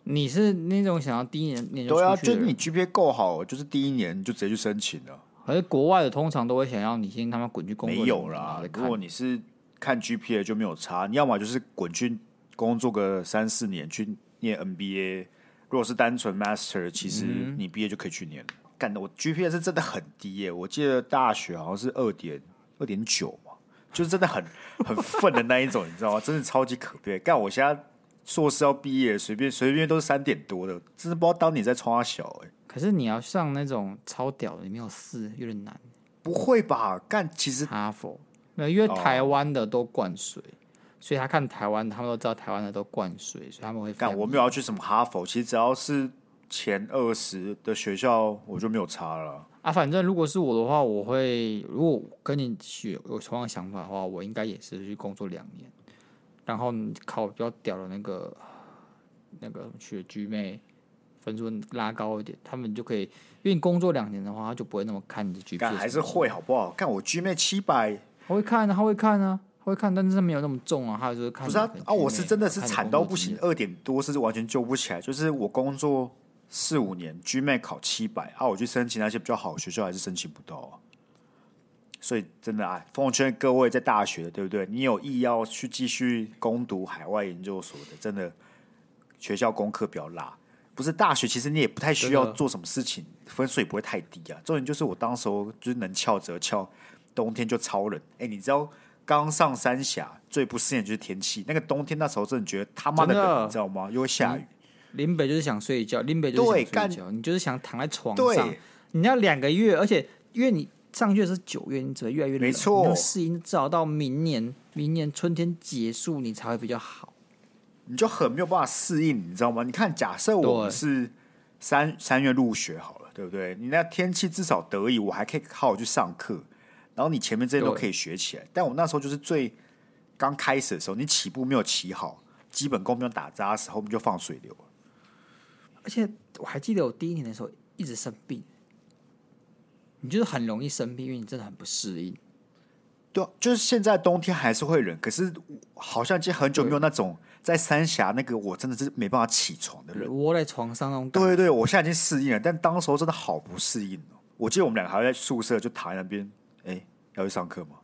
你是那种想要第一年年就对啊，就是你 GPA 够好，就是第一年就直接去申请了。可是国外的通常都会想要你先他妈滚去工作，没有啦。如果你是看 GPA 就没有差，你要么就是滚去工作个三四年去念 MBA。如果是单纯 Master，其实你毕业就可以去念了。干、嗯、的，我 GPA 是真的很低耶，我记得大学好像是二点二点九嘛，就是真的很很愤的那一种，你知道吗？[LAUGHS] 真的超级可悲。干，我现在。硕士要毕业，随便随便都是三点多的，真是不知道当你在冲他小哎。可是你要上那种超屌的，里面有四，有点难。不会吧？干，其实哈佛没有，因为台湾的都灌水，哦，所以他看台湾，他们都知道台湾的都灌水，所以他们会干。我没有要去什么哈佛，其实只要是前二十的学校，我就没有差了。啊，反正如果是我的话，我会如果跟你学有同样想法的话，我应该也是去工作两年。然后你考比较屌的那个那个学 GMAT 分数拉高一点，他们就可以，因为你工作两年的话，他就不会那么看你的 GPA。还是会好不好？看我 GMAT 七百，他会看啊，他会看啊，他会看，但是没有那么重啊，他就是看。不是啊，啊，我是真的是惨到不行，二点多是完全救不起来。就是我工作四五年，GMAT 考七百啊，我去申请那些比较好的学校，还是申请不到啊。所以真的啊，奉劝各位在大学的，对不对？你有意要去继续攻读海外研究所的，真的学校功课比较拉。不是大学，其实你也不太需要做什么事情，分数也不会太低啊。重点就是我当时候就是能翘则翘，冬天就超冷。哎，你知道刚上三峡最不适应就是天气，那个冬天那时候真的觉得他妈的冷，你知道吗？又会下雨。林北就是想睡觉，林北就是想睡觉，你就是想躺在床上。你要两个月，而且因为你。上去是九月，你只会越来越冷。没错，你适应至少到明年，明年春天结束，你才会比较好。你就很没有办法适应，你知道吗？你看，假设我们是三三月入学好了，对不对？你那天气至少得意，我还可以好好去上课，然后你前面这些都可以学起来。但我那时候就是最刚开始的时候，你起步没有起好，基本功没有打扎的时候，我们就放水流了。而且我还记得我第一年的时候一直生病。你就是很容易生病，因为你真的很不适应。对啊，就是现在冬天还是会冷，可是好像已经很久没有那种在三峡那个我真的是没办法起床的人，窝在床上那种。对对对，我现在已经适应了，但当时候真的好不适应哦。我记得我们两个还在宿舍就躺在那边，哎，要去上课吗？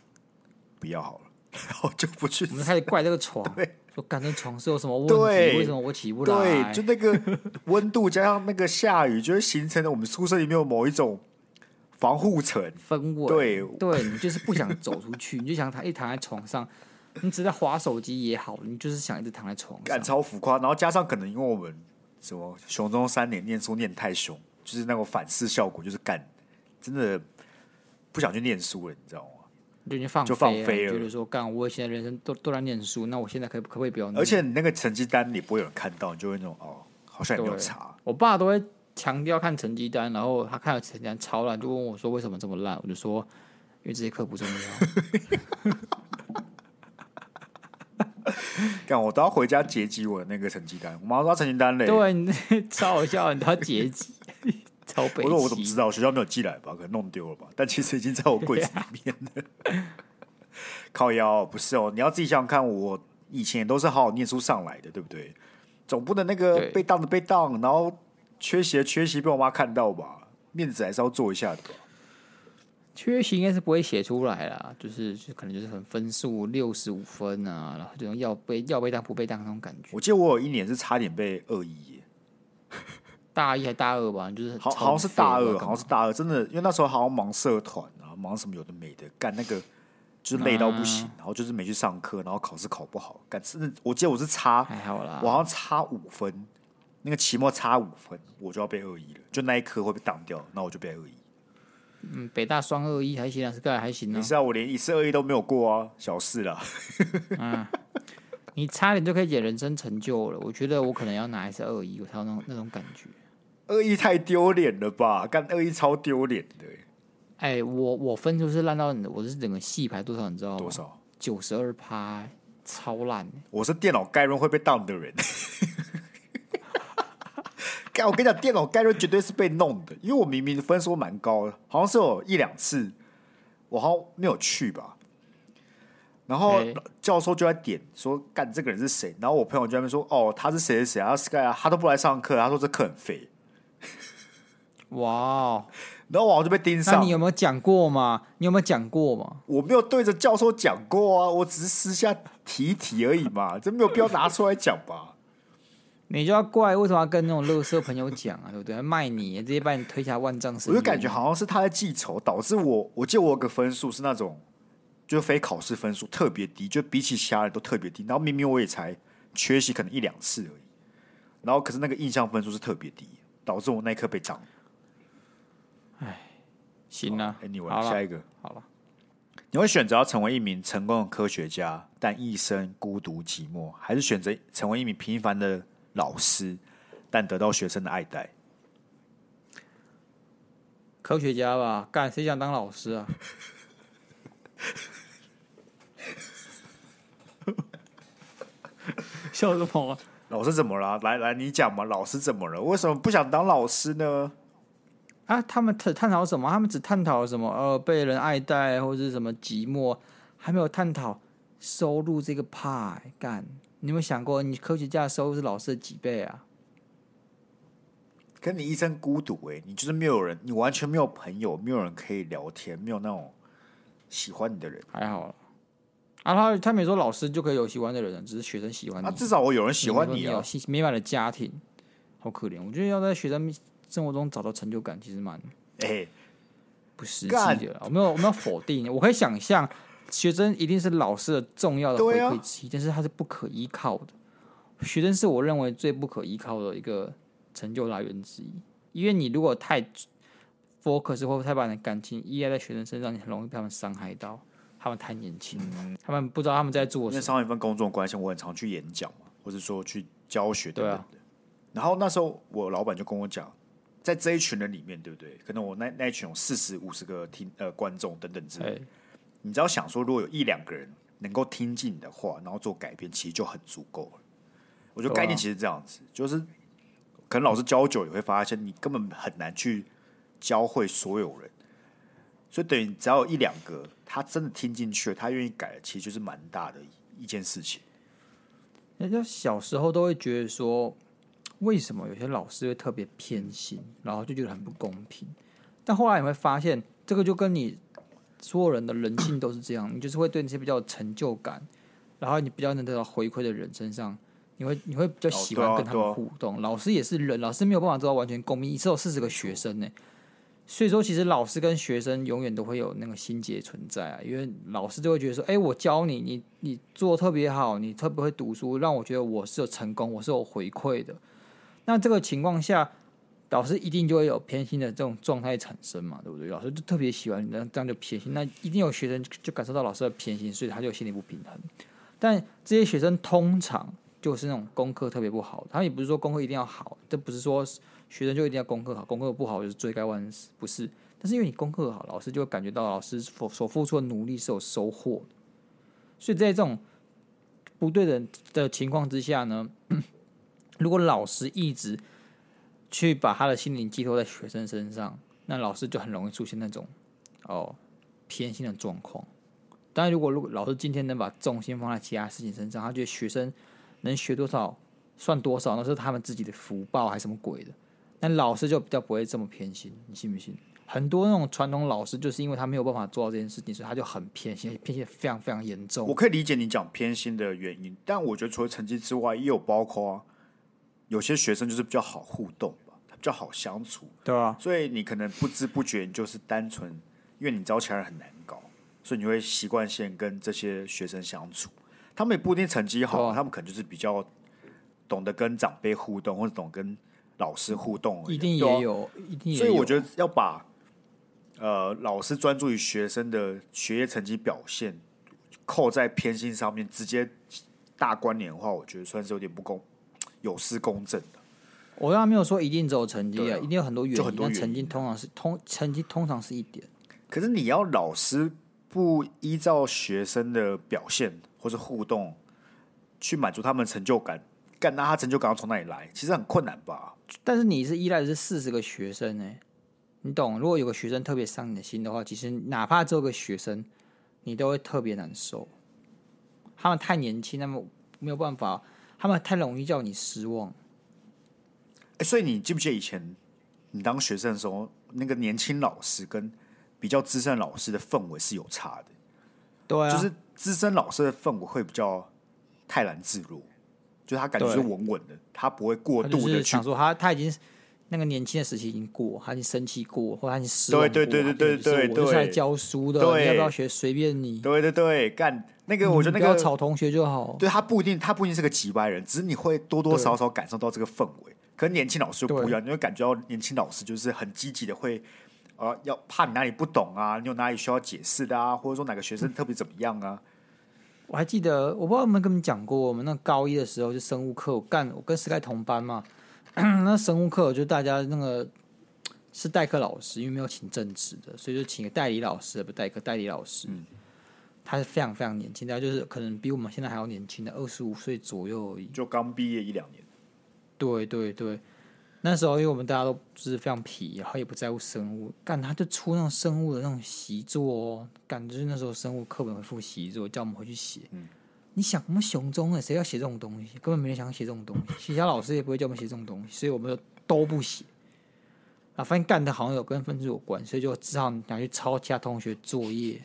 [TSK] 不要好了，[LAUGHS] 然后就不去。我们开始怪这个床，[LAUGHS] 对，说感觉床是有什么问题？为什么我起不来？对，就那个 [LAUGHS] 温度加上那个下雨，就会形成了我们宿舍里面有某一种。防护层氛围，对对，你就是不想走出去，[LAUGHS] 你就想躺一躺在床上，你只在划手机也好，你就是想一直躺在床上，感超浮夸。然后加上可能因为我们什么熊中三年念书念太凶，就是那个反噬效果，就是干真的不想去念书了，你知道吗？就已经放就放飞了，就是说干我现在人生都都在念书，那我现在可以可不可以不要？而且你那个成绩单你不会有人看到，你就会那种哦，好像也没有查。我爸都会。强调看成绩单，然后他看了成绩单超烂，就问我说：“为什么这么烂？”我就说：“因为这些课不重要。[LAUGHS] ”干，我都要回家截集我的那个成绩单，我马上抓成绩单嘞。对，[LAUGHS] 超好笑，你都要截集，超北。我说我怎么知道？学校没有寄来吧？可能弄丢了吧？但其实已经在我柜子里面了。靠腰不是哦，你要自己想想看，我以前都是好好念书上来的，对不对？总不能那个被当的被当，然后。缺席缺席被我妈看到吧，面子还是要做一下的吧。缺席应该是不会写出来啦，就是就可能就是很分数六十五分啊，然后这种要被要被当不被当那种感觉。我记得我有一年是差点被二一，大一还大二吧，就是好好像是大二，好像是大二，真的，因为那时候好像忙社团啊，忙什么有的没的，干那个就是累到不行，啊、然后就是没去上课，然后考试考不好，干是，我记得我是差还好啦，我好像差五分。那个期末差五分，我就要被恶意了，就那一科会被挡掉，那我就被恶意。嗯，北大双二一还行啊，是个还行啊。你知道我连一次二一都没有过啊，小事啦。嗯，[LAUGHS] 你差点就可以解人生成就了。我觉得我可能要拿一次二一，我才有那种那种感觉。二一太丢脸了吧？干二一超丢脸的。哎、欸，我我分数是烂到，我是整个系排多少？你知道吗？多少？九十二趴，超烂。我是电脑概论会被当的人。[LAUGHS] 干，我跟你讲，电脑概论绝对是被弄的，因为我明明分数蛮高的，好像是有一两次我好像没有去吧。然后教授就在点说：“干，这个人是谁？”然后我朋友就在那边说：“哦，他是谁谁谁啊？Sky 啊，他都不来上课，他说这课很废。[LAUGHS] ”哇！然后我就被盯上。那你有没有讲过吗？你有没有讲过吗？我没有对着教授讲过啊，我只是私下提一提而已嘛，这没有必要拿出来讲吧？[LAUGHS] 你就要怪为什么要跟那种乐色朋友讲啊？对不对？卖你，直接把你推下万丈深。我就感觉好像是他在记仇，导致我，我记得我有个分数是那种，就非考试分数特别低，就比起其他人都特别低。然后明明我也才缺席可能一两次而已，然后可是那个印象分数是特别低，导致我那一刻被涨。哎，行啊，Anyway，好下一个，好了，你会选择要成为一名成功的科学家，但一生孤独寂寞，还是选择成为一名平凡的老师，但得到学生的爱戴？科学家吧，干，谁想当老师啊？[LAUGHS] 笑什么？老师怎么了？来来，你讲嘛，老师怎么了？为什么不想当老师呢？啊，他们探探讨什么？他们只探讨什么？呃，被人爱戴，或者是什么寂寞，还没有探讨收入这个派。干，你有没有想过，你科学家的收入是老师的几倍啊？跟你一生孤独，哎，你就是没有人，你完全没有朋友，没有人可以聊天，没有那种喜欢你的人。还好啊，他他没说老师就可以有喜欢的人，只是学生喜欢你。啊，至少我有人喜欢你啊！美满的家庭，好可怜。我觉得要在学生。生活中找到成就感其实蛮哎不实际的。我没有我没有否定，我可以想象学生一定是老师的重要的回馈之一，但是他是不可依靠的。学生是我认为最不可依靠的一个成就来源之一，因为你如果太 focus 或太把你的感情依赖在学生身上，你很容易被他们伤害到。他们太年轻，嗯，他们不知道他们在做什么。因为上一份工作关系，我很常去演讲嘛，或者说去教学等等的。然后那时候我老板就跟我讲。在这一群人里面，对不对？可能我那那一群有四十五十个听呃观众等等之类你只要想说，如果有一两个人能够听进你的话，然后做改变，其实就很足够了。我觉得概念其实这样子，就是可能老师教久，也会发现你根本很难去教会所有人，所以等于只要有一两个他真的听进去了，他愿意改，其实就是蛮大的一件事情。人家小时候都会觉得说。为什么有些老师会特别偏心，然后就觉得很不公平？但后来你会发现，这个就跟你所有人的人性都是这样，你就是会对那些比较有成就感，然后你比较能得到回馈的人身上，你会你会比较喜欢跟他们互动。哦，老师也是人，老师没有办法做到完全公平，你只有四十个学生呢，所以说其实老师跟学生永远都会有那个心结存在啊，因为老师就会觉得说，哎，我教你，你你做特别好，你特别会读书，让我觉得我是有成功，我是有回馈的。那这个情况下，老师一定就会有偏心的这种状态产生嘛，对不对？老师就特别喜欢你，那这样就偏心。那一定有学生就感受到老师的偏心，所以他就心里不平衡。但这些学生通常就是那种功课特别不好，他们也不是说功课一定要好，这不是说学生就一定要功课好，功课不好就是罪该万死，不是。但是因为你功课好，老师就会感觉到老师所所付出的努力是有收获。所以在这种不对的的情况之下呢，如果老师一直去把他的心灵寄托在学生身上，那老师就很容易出现那种哦偏心的状况。当然，如果如果老师今天能把重心放在其他事情身上，他觉得学生能学多少算多少，那是他们自己的福报还是什么鬼的？那老师就比较不会这么偏心，你信不信？很多那种传统老师就是因为他没有办法做到这件事情，所以他就很偏心，偏心非常非常严重。我可以理解你讲偏心的原因，但我觉得除了成绩之外，也有包括。有些学生就是比较好互动吧，他比较好相处，对啊，所以你可能不知不觉你就是单纯，因为你知道其他人很难搞，所以你会习惯性跟这些学生相处。他们也不一定成绩好，啊，他们可能就是比较懂得跟长辈互动，或者懂跟老师互动。一定也有，啊，一定也有。所以我觉得要把呃老师专注于学生的学业成绩表现扣在偏心上面，直接大关联的话，我觉得算是有点不公。有失公正的，我刚刚没有说一定只有成绩啊，啊，一定有很多原因。成绩通常是通成绩通常是一点，可是你要老师不依照学生的表现或是互动去满足他们成就感，干，那他成就感要从哪里来？其实很困难吧。但是你是依赖的是四十个学生呢、欸，你懂？如果有个学生特别伤你的心的话，其实哪怕只有个学生，你都会特别难受。他们太年轻，他们没有办法，他们太容易叫你失望。哎、欸，所以你记不记得以前你当学生的时候，那个年轻老师跟比较资深老师的氛围是有差的？对啊，就是资深老师的氛围会比较泰然自若，就他感觉是稳稳的，他不会过度的想说他他已经那个年轻的时期已经过，他已经生气过，或者他已经失望过。对对对对对对对，我是来教书的，你要不要学随便你。对对对，干那个我觉得那个吵同学就好。对他不一定，他不一定是个机掰人，只是你会多多少少感受到这个氛围。可是年轻老师就不一样，你会感觉到年轻老师就是很积极的会。呃，要怕你哪里不懂啊？你有哪里需要解释的啊？或者说哪个学生特别怎么样啊？我还记得，我不知道有没有跟你讲过，我们那高一的时候就生物课，我干我跟 Sky 同班嘛。[CLEARS THROAT] 那生物课就大家那个是代课老师，因为没有请正职的，所以就请个代理老师，不代课代理老师。嗯，他是非常非常年轻，大概就是可能比我们现在还要年轻的，二十五岁左右而已，就刚毕业一两年。对对对。那时候，因为我们大家都就是非常皮，然后也不在乎生物，干他就出那种生物的那种习作哦，干就是那时候生物课本会附习作，叫我们回去写。嗯，你想我们雄中的谁要写这种东西？根本没人想写这种东西，其他老师也不会叫我们写这种东西，所以我们就都不写。啊，发现干的好像有跟分数有关，所以就只好拿去抄其他同学作业。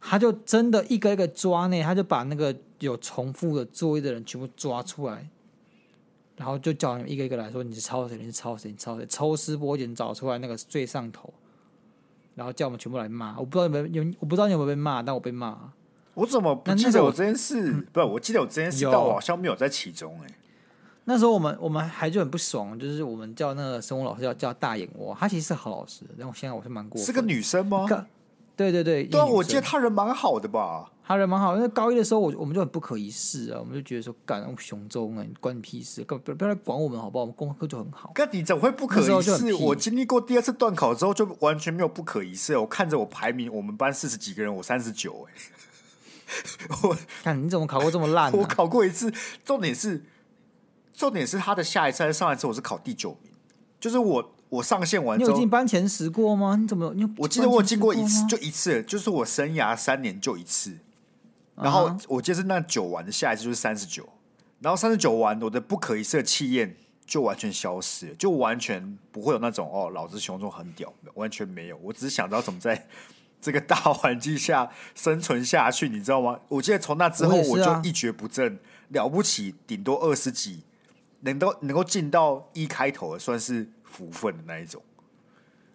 他就真的一个一个抓呢，他就把那个有重复的作业的人全部抓出来。然后就叫你们一个一个来说，你是抄谁？你是抄谁？你抄谁？抽丝剥茧找出来那个最上头，然后叫我们全部来骂。我不知道有没有，有我不知道你有没有被骂，但我被骂。我怎么不记得我这件事？嗯、不是，我记得我这件事，但我好像没有在其中。哎，那时候我们我们还就很不爽，就是我们叫那个生物老师叫叫大眼蛙，他其实是好老师，然后现在我是蛮过。是个女生吗？对对对，对啊，我记得他人蛮好的吧？他人蛮好，因为高一的时候，我我们就很不可一世啊，我们就觉得说，干雄中啊，你关你屁事，不不要来管我们好不好？我们功课就很好。哥，你怎么会不可一世？我经历过第二次段考之后，就完全没有不可一世。我看着我排名，我们班四十几个人，我三十九，哎，[LAUGHS] 我看你怎么考过这么烂啊？我考过一次，重点是重点是他的下一次还是上一次，我是考第九名，就是我。我上线完之后，你有进班前十过吗？你怎么？你我记得我有进过一次，就一次，就是我生涯三年就一次。然后我记得是那九完的下一次就是三十九，然后三十九完，我的不可一世的气焰就完全消失了，就完全不会有那种哦，老子雄中很屌，完全没有。我只是想知道怎么在这个大环境下生存下去，你知道吗？我记得从那之后我就一蹶不振，了不起顶多二十几，能够能够进到一开头的算是。福分的那一种，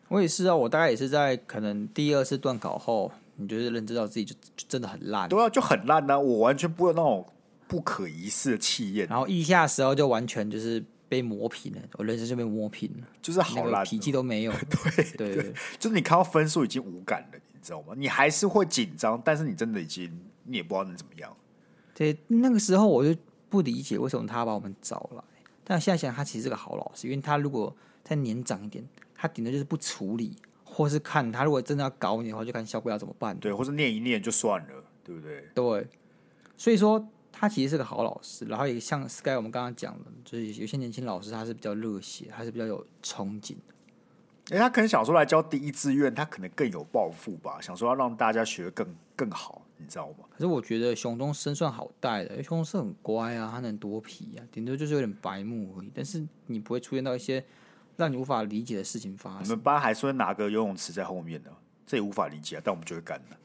我也是啊，我大概也是在可能第二次段考后，你就是认知到自己就，就真的很烂，对啊，就很烂啊，我完全不会有那种不可一世的气焰，然后一下时候就完全就是被磨平了，我人生就被磨平了，就是好烂，脾气都没有，[LAUGHS] 对对，对，就是你看到分数已经无感了，你知道吗？你还是会紧张，但是你真的已经你也不知道能怎么样。对，那个时候我就不理解为什么他把我们找来，但现在想他其实是个好老师，因为他如果再年长一点，他顶多就是不处理，或是看他如果真的要搞你的话，就看小鬼要怎么办。对，或是念一念就算了，对不对？对，所以说他其实是个好老师，然后也像 Sky 我们刚刚讲的，就是有些年轻老师他是比较热血，他是比较有憧憬的。哎，他可能想说来教第一志愿，他可能更有抱负吧，想说要让大家学得更更好，你知道吗？可是我觉得雄中生算好带的，因为熊东是很乖啊，他能多皮啊，顶多就是有点白目而已，但是你不会出现到一些。让你无法理解的事情发生。你们班还说拿个游泳池在后面呢，这也无法理解啊。但我们就会干了。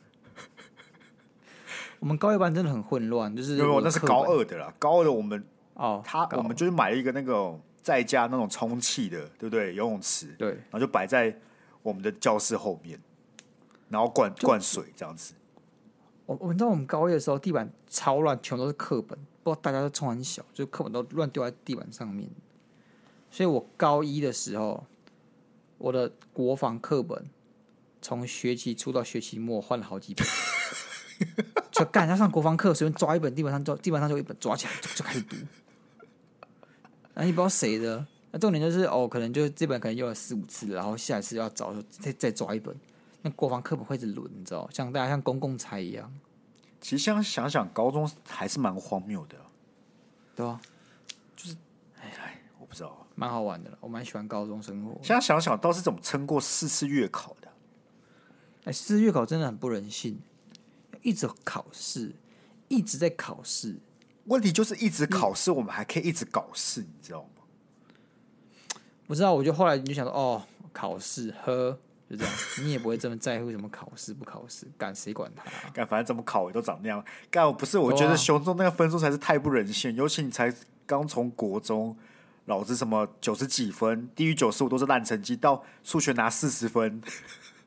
我们高一班真的很混乱，就是没有，那是高二的啦。高二的我们哦，他我们就是买了一个那个在家那种充气的，对不对？游泳池对，然后就摆在我们的教室后面，然后灌灌水这样子。我我们知道我们高一的时候地板超乱，全都是课本，不知道大家都冲很小，就课本都乱丢在地板上面。所以我高一的时候，我的国防课本从学期初到学期末换了好几本，[LAUGHS] [LAUGHS] 就干他上国防课，随便抓一本，地板上就地板上就一本抓起来就就开始读。啊，[LAUGHS] 你不知道谁的？那重点就是哦，可能就这本可能用了四五次，然后下一次要找再再抓一本。那国防课本会一直轮，你知道，像大家像公共财一样。其实想想想，高中还是蛮荒谬的，对吧？就是，哎，我不知道，蛮好玩的了。我蛮喜欢高中生活。现在想想，倒是怎么撑过四次月考的？哎，四次月考真的很不人性，一直考试，一直在考试。问题就是一直考试，我们还可以一直搞事，你知道吗？不知道，我就后来你就想说，哦，考试呵。就这样，你也不会这么在乎什么考试不考试，干谁管他、啊？[LAUGHS] 干反正怎么考也都长那样。干我不是，我觉得熊中那个分数才是太不人性。尤其你才刚从国中，老子什么九十几分，低于九十五都是烂成绩，到数学拿四十分，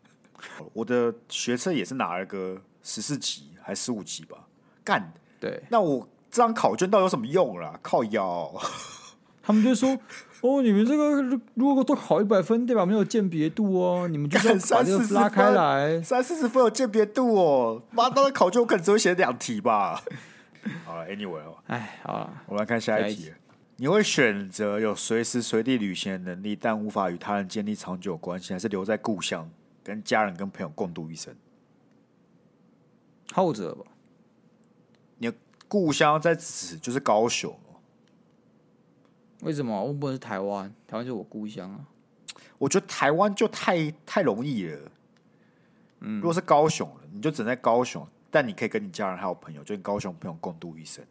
[LAUGHS] 我的学测也是拿了个十四级还十五级吧？干，对，那我这张考卷到底有什么用啦？靠腰，[LAUGHS] 他们就说。哦，你们这个如果都考一百分，对吧？没有鉴别度哦，你们就要把这个拉开来，三四十分有鉴别度哦。妈，当时考卷我可能只会写两题吧。[LAUGHS] 好了，Anyway 哦，哎，好了，我们来看下一题。你会选择有随时随地旅行的能力，但无法与他人建立长久关系，还是留在故乡，跟家人跟朋友共度一生？后者吧。你的故乡在此就是高雄。为什么？我不是台湾，台湾就是我故乡啊。我觉得台湾就太太容易了。嗯，如果是高雄，你就只能在高雄，但你可以跟你家人还有朋友，就跟高雄朋友共度一生。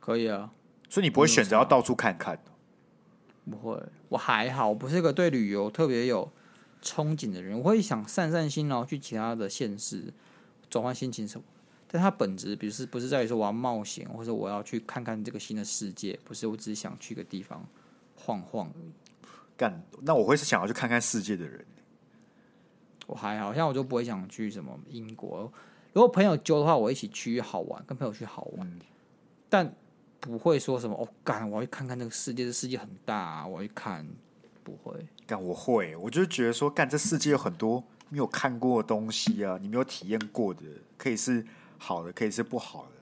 可以啊，所以你不会选择要到处看看？不会，我还好，我不是一个对旅游特别有憧憬的人。我会想散散心，然后去其他的县市转换心情什么。但它本质，比如是不是在于说我要冒险，或者我要去看看这个新的世界？不是，我只是想去个地方晃晃而已。干，那我会是想要去看看世界的人。我还好像我就不会想去什么英国。如果朋友揪的话，我一起去好玩，跟朋友去好玩。嗯、但不会说什么哦，干，我要去看看这个世界，这世界很大，啊，我要去看。不会，干，我会，我就觉得说，干，这世界有很多没有看过的东西啊，你没有体验过的，可以是。好的可以是不好的，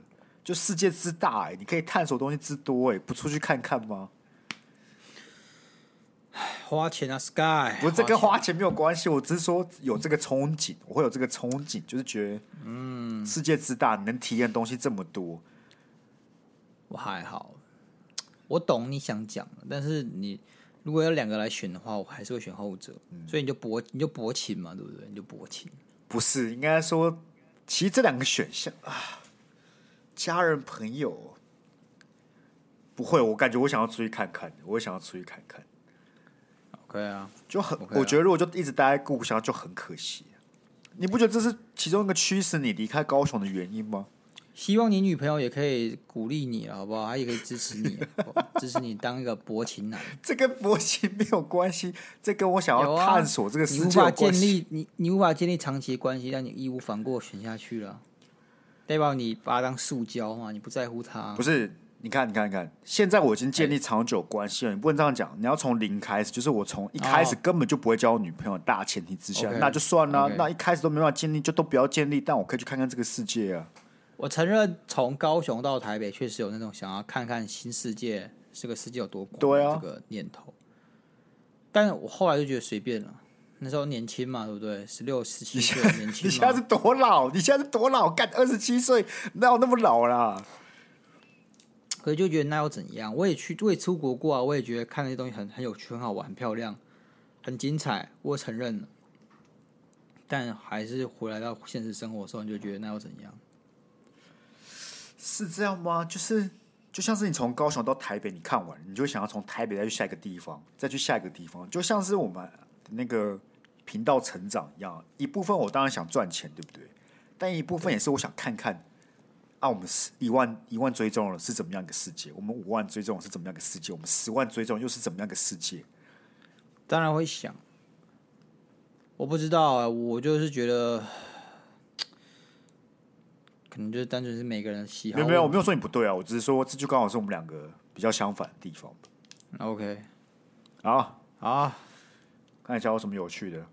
就世界之大哎、欸，你可以探索东西之多哎、欸，不出去看看吗？花钱啊，Sky，不是这跟花钱没有关系，我只是说有这个憧憬，我会有这个憧憬，就是觉得嗯，世界之大，你能体验东西这么多，我还好，我懂你想讲的，但是你如果要两个来选的话，我还是会选后者，嗯、所以你就薄你就薄情嘛，对不对？你就薄情，不是应该说。其实这两个选项啊，家人朋友不会，我感觉我想要出去看看，我也想要出去看看。OK 啊，就很，okay 啊、我觉得如果就一直待在故乡就很可惜。你不觉得这是其中一个驱使你离开高雄的原因吗？希望你女朋友也可以鼓励你了，好不好？她也可以支持你，[LAUGHS] 支持你当一个薄情男。这跟薄情没有关系，这跟我想要探索这个。你无法建立你，你无法建立长期关系，但你义无反顾选下去了，代表你把它当塑胶嘛？你不在乎它？不是，你看，你看，你看，现在我已经建立长久关系了。欸、你不能这样讲，你要从零开始，就是我从一开始根本就不会交我女朋友，大前提之下，哦、那就算了。那一开始都没办法建立，就都不要建立。但我可以去看看这个世界啊。我承认，从高雄到台北，确实有那种想要看看新世界，这个世界有多广这个念头。啊、但我后来就觉得随便了。那时候年轻嘛，对不对？十六、十七岁年轻。[LAUGHS] 你现在是多老？你现在是多老？干二十七岁，哪有那么老啦？可是就觉得那又怎样？我也去，我也出国过啊。我也觉得看那些东西很很有趣、很好玩、很漂亮、很精彩。我承认了，但还是回来到现实生活的时候，你就觉得那又怎样？是这样吗？就是就像是你从高雄到台北，你看完，你就想要从台北再去下一个地方，再去下一个地方，就像是我们那个频道成长一样。一部分我当然想赚钱，对不对？但一部分也是我想看看，啊，我们是一万一万追踪了是怎么样一个世界？我们五万追踪是怎么样一个世界？我们十万追踪又是怎么样一个世界？当然会想，我不知道啊，我就是觉得。可能就是单纯是每个人的喜好。没有没有，我没有说你不对啊，我只是说这就刚好是我们两个比较相反的地方。OK，好，好，看一下有什么有趣的。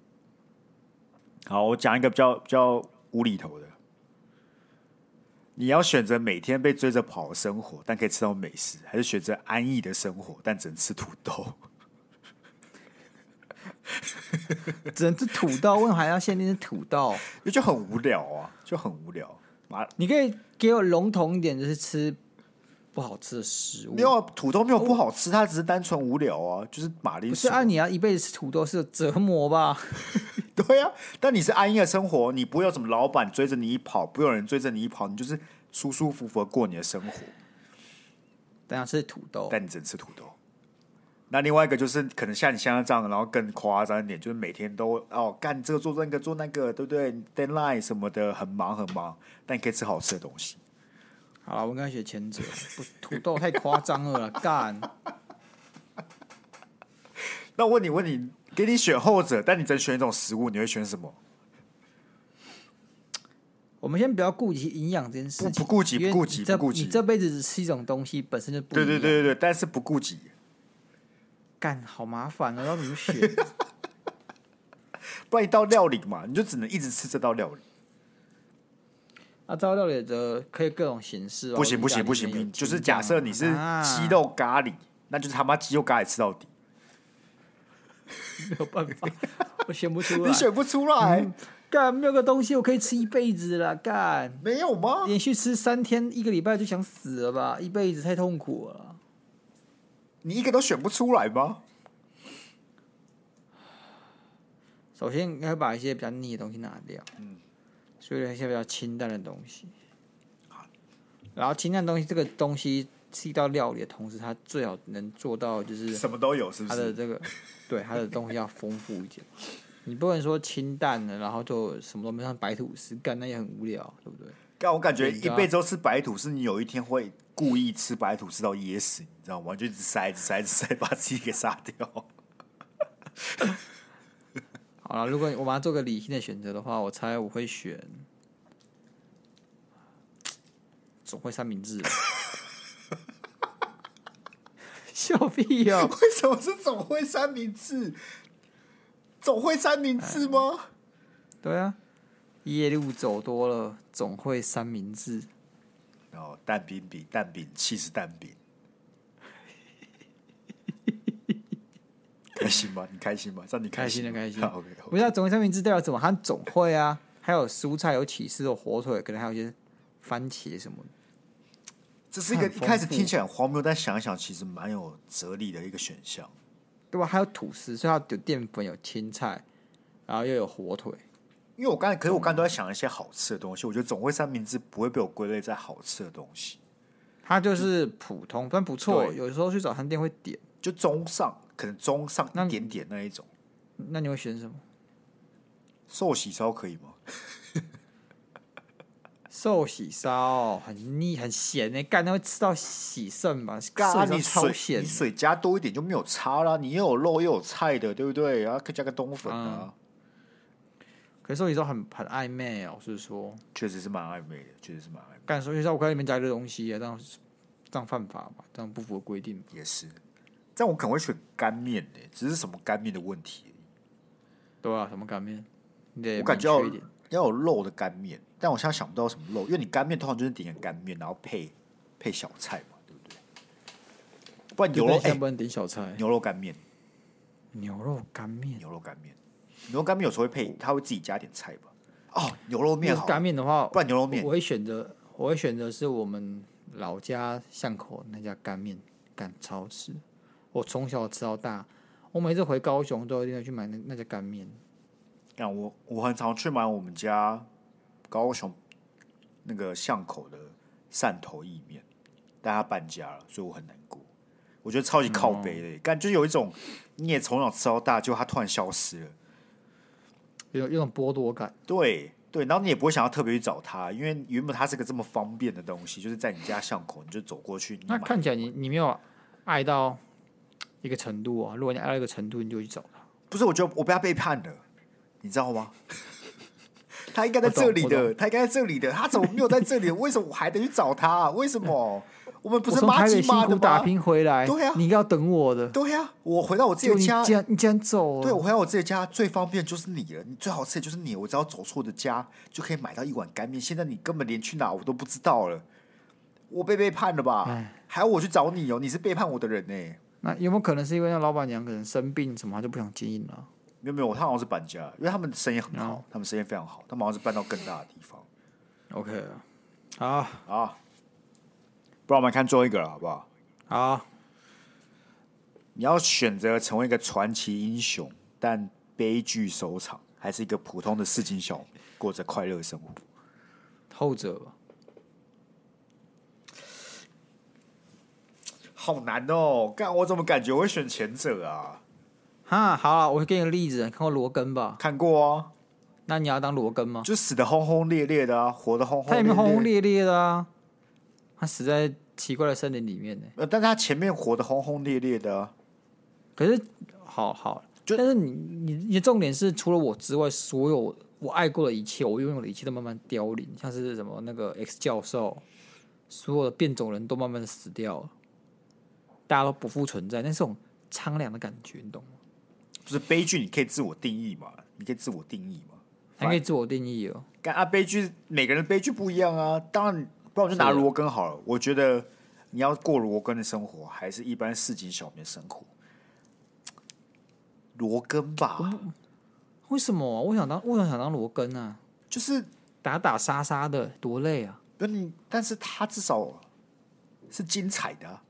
好，我讲一个比较比较无厘头的。你要选择每天被追着跑的生活，但可以吃到美食，还是选择安逸的生活，但只能吃土豆？[LAUGHS] 只能吃土豆？为什么还要限定是土豆？就很无聊啊，就很无聊。你可以给我笼统一点，就是吃不好吃的食物。没有土豆没有不好吃，它只是单纯无聊啊，就是马铃薯。不是啊，你要一辈子吃土豆是有折磨吧？[LAUGHS] 对呀、啊，但你是安逸的生活，你不会有什么老板追着你一跑，不会有人追着你一跑，你就是舒舒服服的过你的生活。但要吃土豆，但你只能吃土豆。那另外一个就是可能像你现在这样，然后更夸张一点，就是每天都哦干这个做那个做那个，对不对？Deadline 什么的很忙很忙，但你可以吃好吃的东西。好了，我跟他学前者，不土豆太夸张了啦，干。[LAUGHS] 那我问你，问你，给你选后者，但你只能选一种食物，你会选什么？我们先不要顾及营养这件事情，不顾及，不顾及，不顾及。你这辈子只吃一种东西，本身就不对对对对对，但是不顾及。干好麻烦啊！要怎么选？[LAUGHS] 不然一道料理嘛，你就只能一直吃这道料理。啊，这道料理的可以各种形式哦。不行不行不行不行，就是假设你是鸡肉咖喱，啊、那就是他妈鸡肉咖喱吃到底。没有办法，我选不出来。[LAUGHS] 你选不出来？干、嗯、没有个东西我可以吃一辈子了。干没有吗？连续吃三天一个礼拜就想死了吧？一辈子太痛苦了。你一个都选不出来吗？首先，应该把一些比较腻的东西拿掉，嗯，所以一些比较清淡的东西。然后，清淡的东西这个东西是一道料理的同时，它最好能做到就是什么都有，是不是？它的这个 [LAUGHS] 对它的东西要丰富一点。你不能说清淡的，然后就什么都没，像白吐司干那也很无聊，对不对？但我感觉一辈子都吃白吐司，你有一天会故意吃白吐司到噎死，你知道吗？就一直塞，一直塞，一直塞，[LAUGHS] 把自己给杀掉。[LAUGHS] 好了，如果我们要做个理性的选择的话，我猜我会选总会三明治。[LAUGHS] 笑屁哟、喔！为什么是总会三明治？总会三明治吗？对啊。夜路走多了，总会三明治。然后蛋饼比蛋饼，气死蛋饼。开心吗？你开心吗？让你开心，的开心。，OK。不知道总会三明治代表什么？它总会啊，还有蔬菜，有起司，有火腿，可能还有一些番茄什么。这是一个一开始听起来很荒谬，但想一想，其实蛮有哲理的一个选项，对吧？还有吐司，所以它有淀粉，有青菜，然后又有火腿。因为我刚才，可是我刚才都在想一些好吃的东西。我觉得总会三明治不会被我归类在好吃的东西，它就是普通，但不错。有时候去早餐店会点，就中上，可能中上一点点那一种。那，那你会选什么？寿喜烧可以吗？[LAUGHS] 寿喜烧很腻很咸诶，干那会吃到喜肾吧？干你超咸，你水加多一点就没有差啦。你又有肉又有菜的，对不对？然后可以加个冬粉啊。嗯可是寿喜烧很很暧昧哦，是说，确实是蛮暧昧的，确实是蛮暧昧。干寿喜烧，我看里面加一个东西啊，这样这样犯法吧？这样不符合规定。也是，但我可能会选干面的，只是什么干面的问题。对啊，什么干面？我感觉要要有肉的干面，但我现在想不到什么肉，因为你干面通常就是点个干面，然后配配小菜嘛，对不对？不然牛肉哎，不能点小菜，牛肉干面，牛肉干面，牛肉干面。牛肉干面有时候会配，他会自己加点菜吧。哦，牛肉面好。干面的话，不然牛肉面，我会选择，我会选择是我们老家巷口那家干面，干超吃。我从小吃到大，我每次回高雄都一定要去买那那家干面。啊，我我很常去买我们家高雄那个巷口的汕头意面，但他搬家了，所以我很难过。我觉得超级靠北的，嗯哦、感觉有一种你也从小吃到大，就他突然消失了。有有种剥夺感，对对，然后你也不会想要特别去找他，因为原本他是个这么方便的东西，就是在你家巷口，你就走过去。那看起来你你没有爱到一个程度啊！如果你爱到一个程度，你就去找他。不是，我觉得我被他背叛了，你知道吗？[LAUGHS] 他应该在这里的，他应该在这里的，他怎么没有在这里？为什么我还得去找他啊？为什么？我们不是妈鸡妈的？打拼回来，对呀，你要等我的。对呀，我回到我自己的家，你竟然你竟然走了。对，我回到我自己的家，最方便就是你了，你最好吃的就是你，我只要走错的家就可以买到一碗干面。现在你根本连去哪我都不知道了，我被背叛了吧？还要我去找你哦？你是背叛我的人呢？那有没有可能是因为那老板娘可能生病什么，她就不想经营了？没有没有，他好像是搬家，因为他们生意很好，他们生意非常好，他们好像是搬到更大的地方。OK，好啊。不然我们看最后一个了，好不好？好，你要选择成为一个传奇英雄，但悲剧收场，还是一个普通的市井小民，过着快乐的生活？后者吧。好难哦！干，我怎么感觉我会选前者啊？哈，好了，我会给你个例子，你看过罗根吧？看过啊。那你要当罗根吗？就死的轰轰烈烈的啊，活的轰轰烈烈。他也没有轰轰烈烈的啊，他死在奇怪的森林里面呢。呃，但他前面活得轰轰烈烈的啊。可是，好好，就但是你你你重点是，除了我之外，所有我爱过的一切，我拥有的一切都慢慢凋零，像是什么那个 X 教授，所有的变种人都慢慢的死掉了。大家都不复存在，那是种苍凉的感觉，你懂吗？不是悲剧，你可以自我定义嘛？你可以自我定义嘛？还可以自我定义哦。干啊，悲剧每个人悲剧不一样啊。当然，不然我就拿罗根好了。我觉得你要过罗根的生活，还是一般市井小民的生活？罗根吧？为什么、啊？我想当，我想想当罗根啊，就是打打杀杀的，多累啊！那你，但是他至少是精彩的、啊。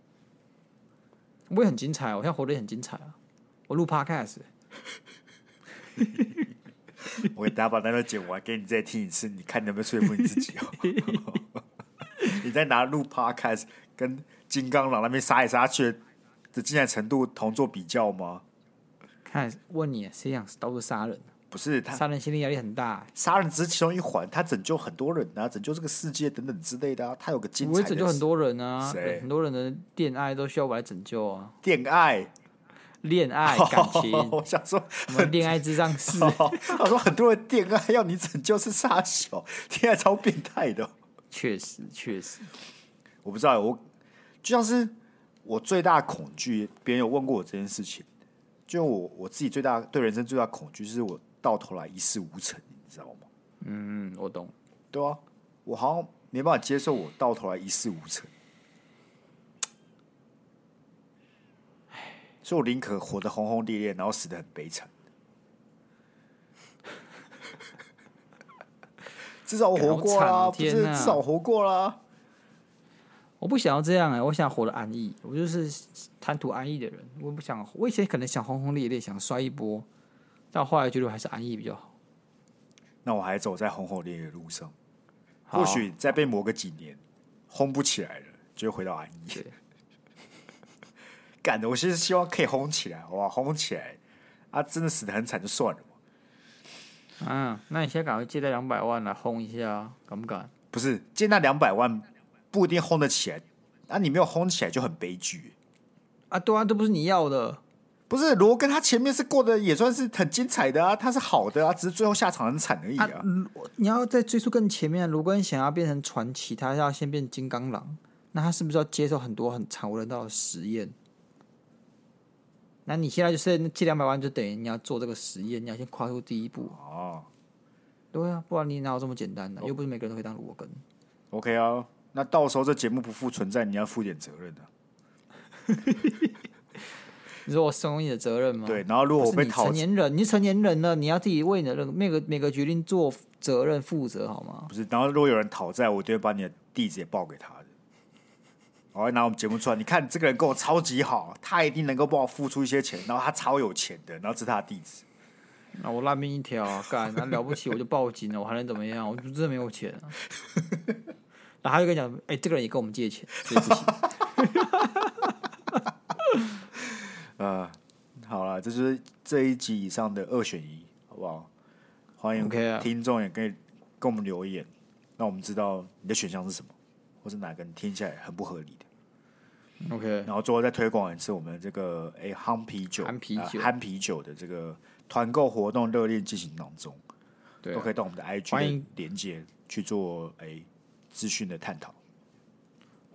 我也很精彩，我现在活得也很精彩啊！我录 podcast，[LAUGHS] 我给大家把那段剪完，给你再听一次，你看你能不能说服你自己哦？[LAUGHS] 你在拿录 podcast 跟金刚狼那边杀来杀去的精彩程度同做比较吗？看，问你，谁想到处杀人？不是他杀人心理压力很大，杀人只是其中一环，他拯救很多人啊，拯救这个世界等等之类的啊，他有个精彩，我会拯救很多人啊，谁？很多人的恋爱都需要我来拯救啊，恋爱，恋爱感情，[LAUGHS] [LAUGHS] 哦、我想说，什么恋爱智障是，他说很多人恋爱要你拯救是杀小，恋爱超变态的，确实确实，我不知道，我就像是我最大的恐惧，别人有问过我这件事情，就我我自己最大对人生最大的恐惧，就是我。到头来一事无成，你知道吗？嗯，我懂。对啊，我好像没办法接受我到头来一事无成。所以我宁可活得轰轰烈烈，然后死得很悲惨。至少我活过啦，啊、不是？至少我活过啦。我不想要这样哎、欸，我想活得安逸。我就是贪图安逸的人。我不想，我以前可能想轰轰烈烈，想摔一波。但后来觉得还是安逸比较好。那我还走在轰轰烈烈的路上，或许再被磨个几年，轰不起来了，就会回到安逸。[LAUGHS] 干的，我其实希望可以轰起来，哇，轰起来啊！真的死的很惨就算了。嗯，那你现在赶快借贷两百万来轰一下，敢不敢？不是借那两百万不一定轰得起来，啊，你没有轰起来就很悲剧。啊，对啊，这不是你要的。不是罗根，他前面是过得也算是很精彩的啊，他是好的啊，只是最后下场很惨而已啊，啊。你要再追溯更前面，罗根想要变成传奇，他要先变金刚狼，那他是不是要接受很多很惨无人道的实验？那你现在就是借两百万，就等于你要做这个实验，你要先跨出第一步哦。对啊，不然你哪有这么简单的？又不是每个人都会当罗根。OK 啊，那到时候这节目不复存在，你要负点责任的，啊。[LAUGHS] 你说我生你的责任吗？对，然后如果我被讨，成年人，你是成年人了，你要自己为你的每个每个决定做责任负责，好吗？不是，然后如果有人讨债，我就会把你的地址也报给他的。我会拿我们节目出来，你看这个人跟我超级好，他一定能够帮我付出一些钱，然后他超有钱的，然后这是他的地址。那我烂命一条，干，那了不起我就报警了，我还能怎么样？我就真的没有钱啊。然后他就跟你讲，哎、欸，这个人也跟我们借钱，所以不行。[LAUGHS] 呃，好了，这是这一集以上的二选一，好不好？欢迎听众也可以跟我们留言，让我们知道你的选项是什么，或是哪个你听起来很不合理的。OK，然后最后再推广一次我们这个哎夯啤酒、憨啤酒、呃、憨啤酒的这个团购活动热烈进行当中，都可以到我们的 IG 连接去做哎资讯的探讨。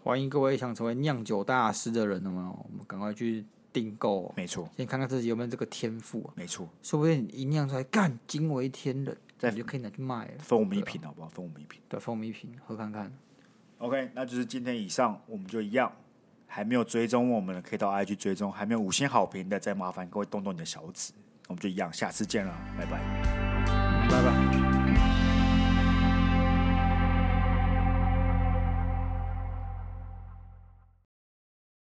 欢迎各位想成为酿酒大师的人，有没有？我们赶快去。订购，没错。先看看自己有没有这个天赋，没错。说不定一酿出来干惊为天人，再就可以拿去卖了。分我们一瓶好不好？分我们一瓶，对，分我们一瓶喝看看。OK，那就是今天以上，我们就一样。还没有追踪我们的，可以到 IG 追踪；还没有五星好评的，再麻烦各位动动你的小指。我们就一样，下次见了，拜拜，拜拜。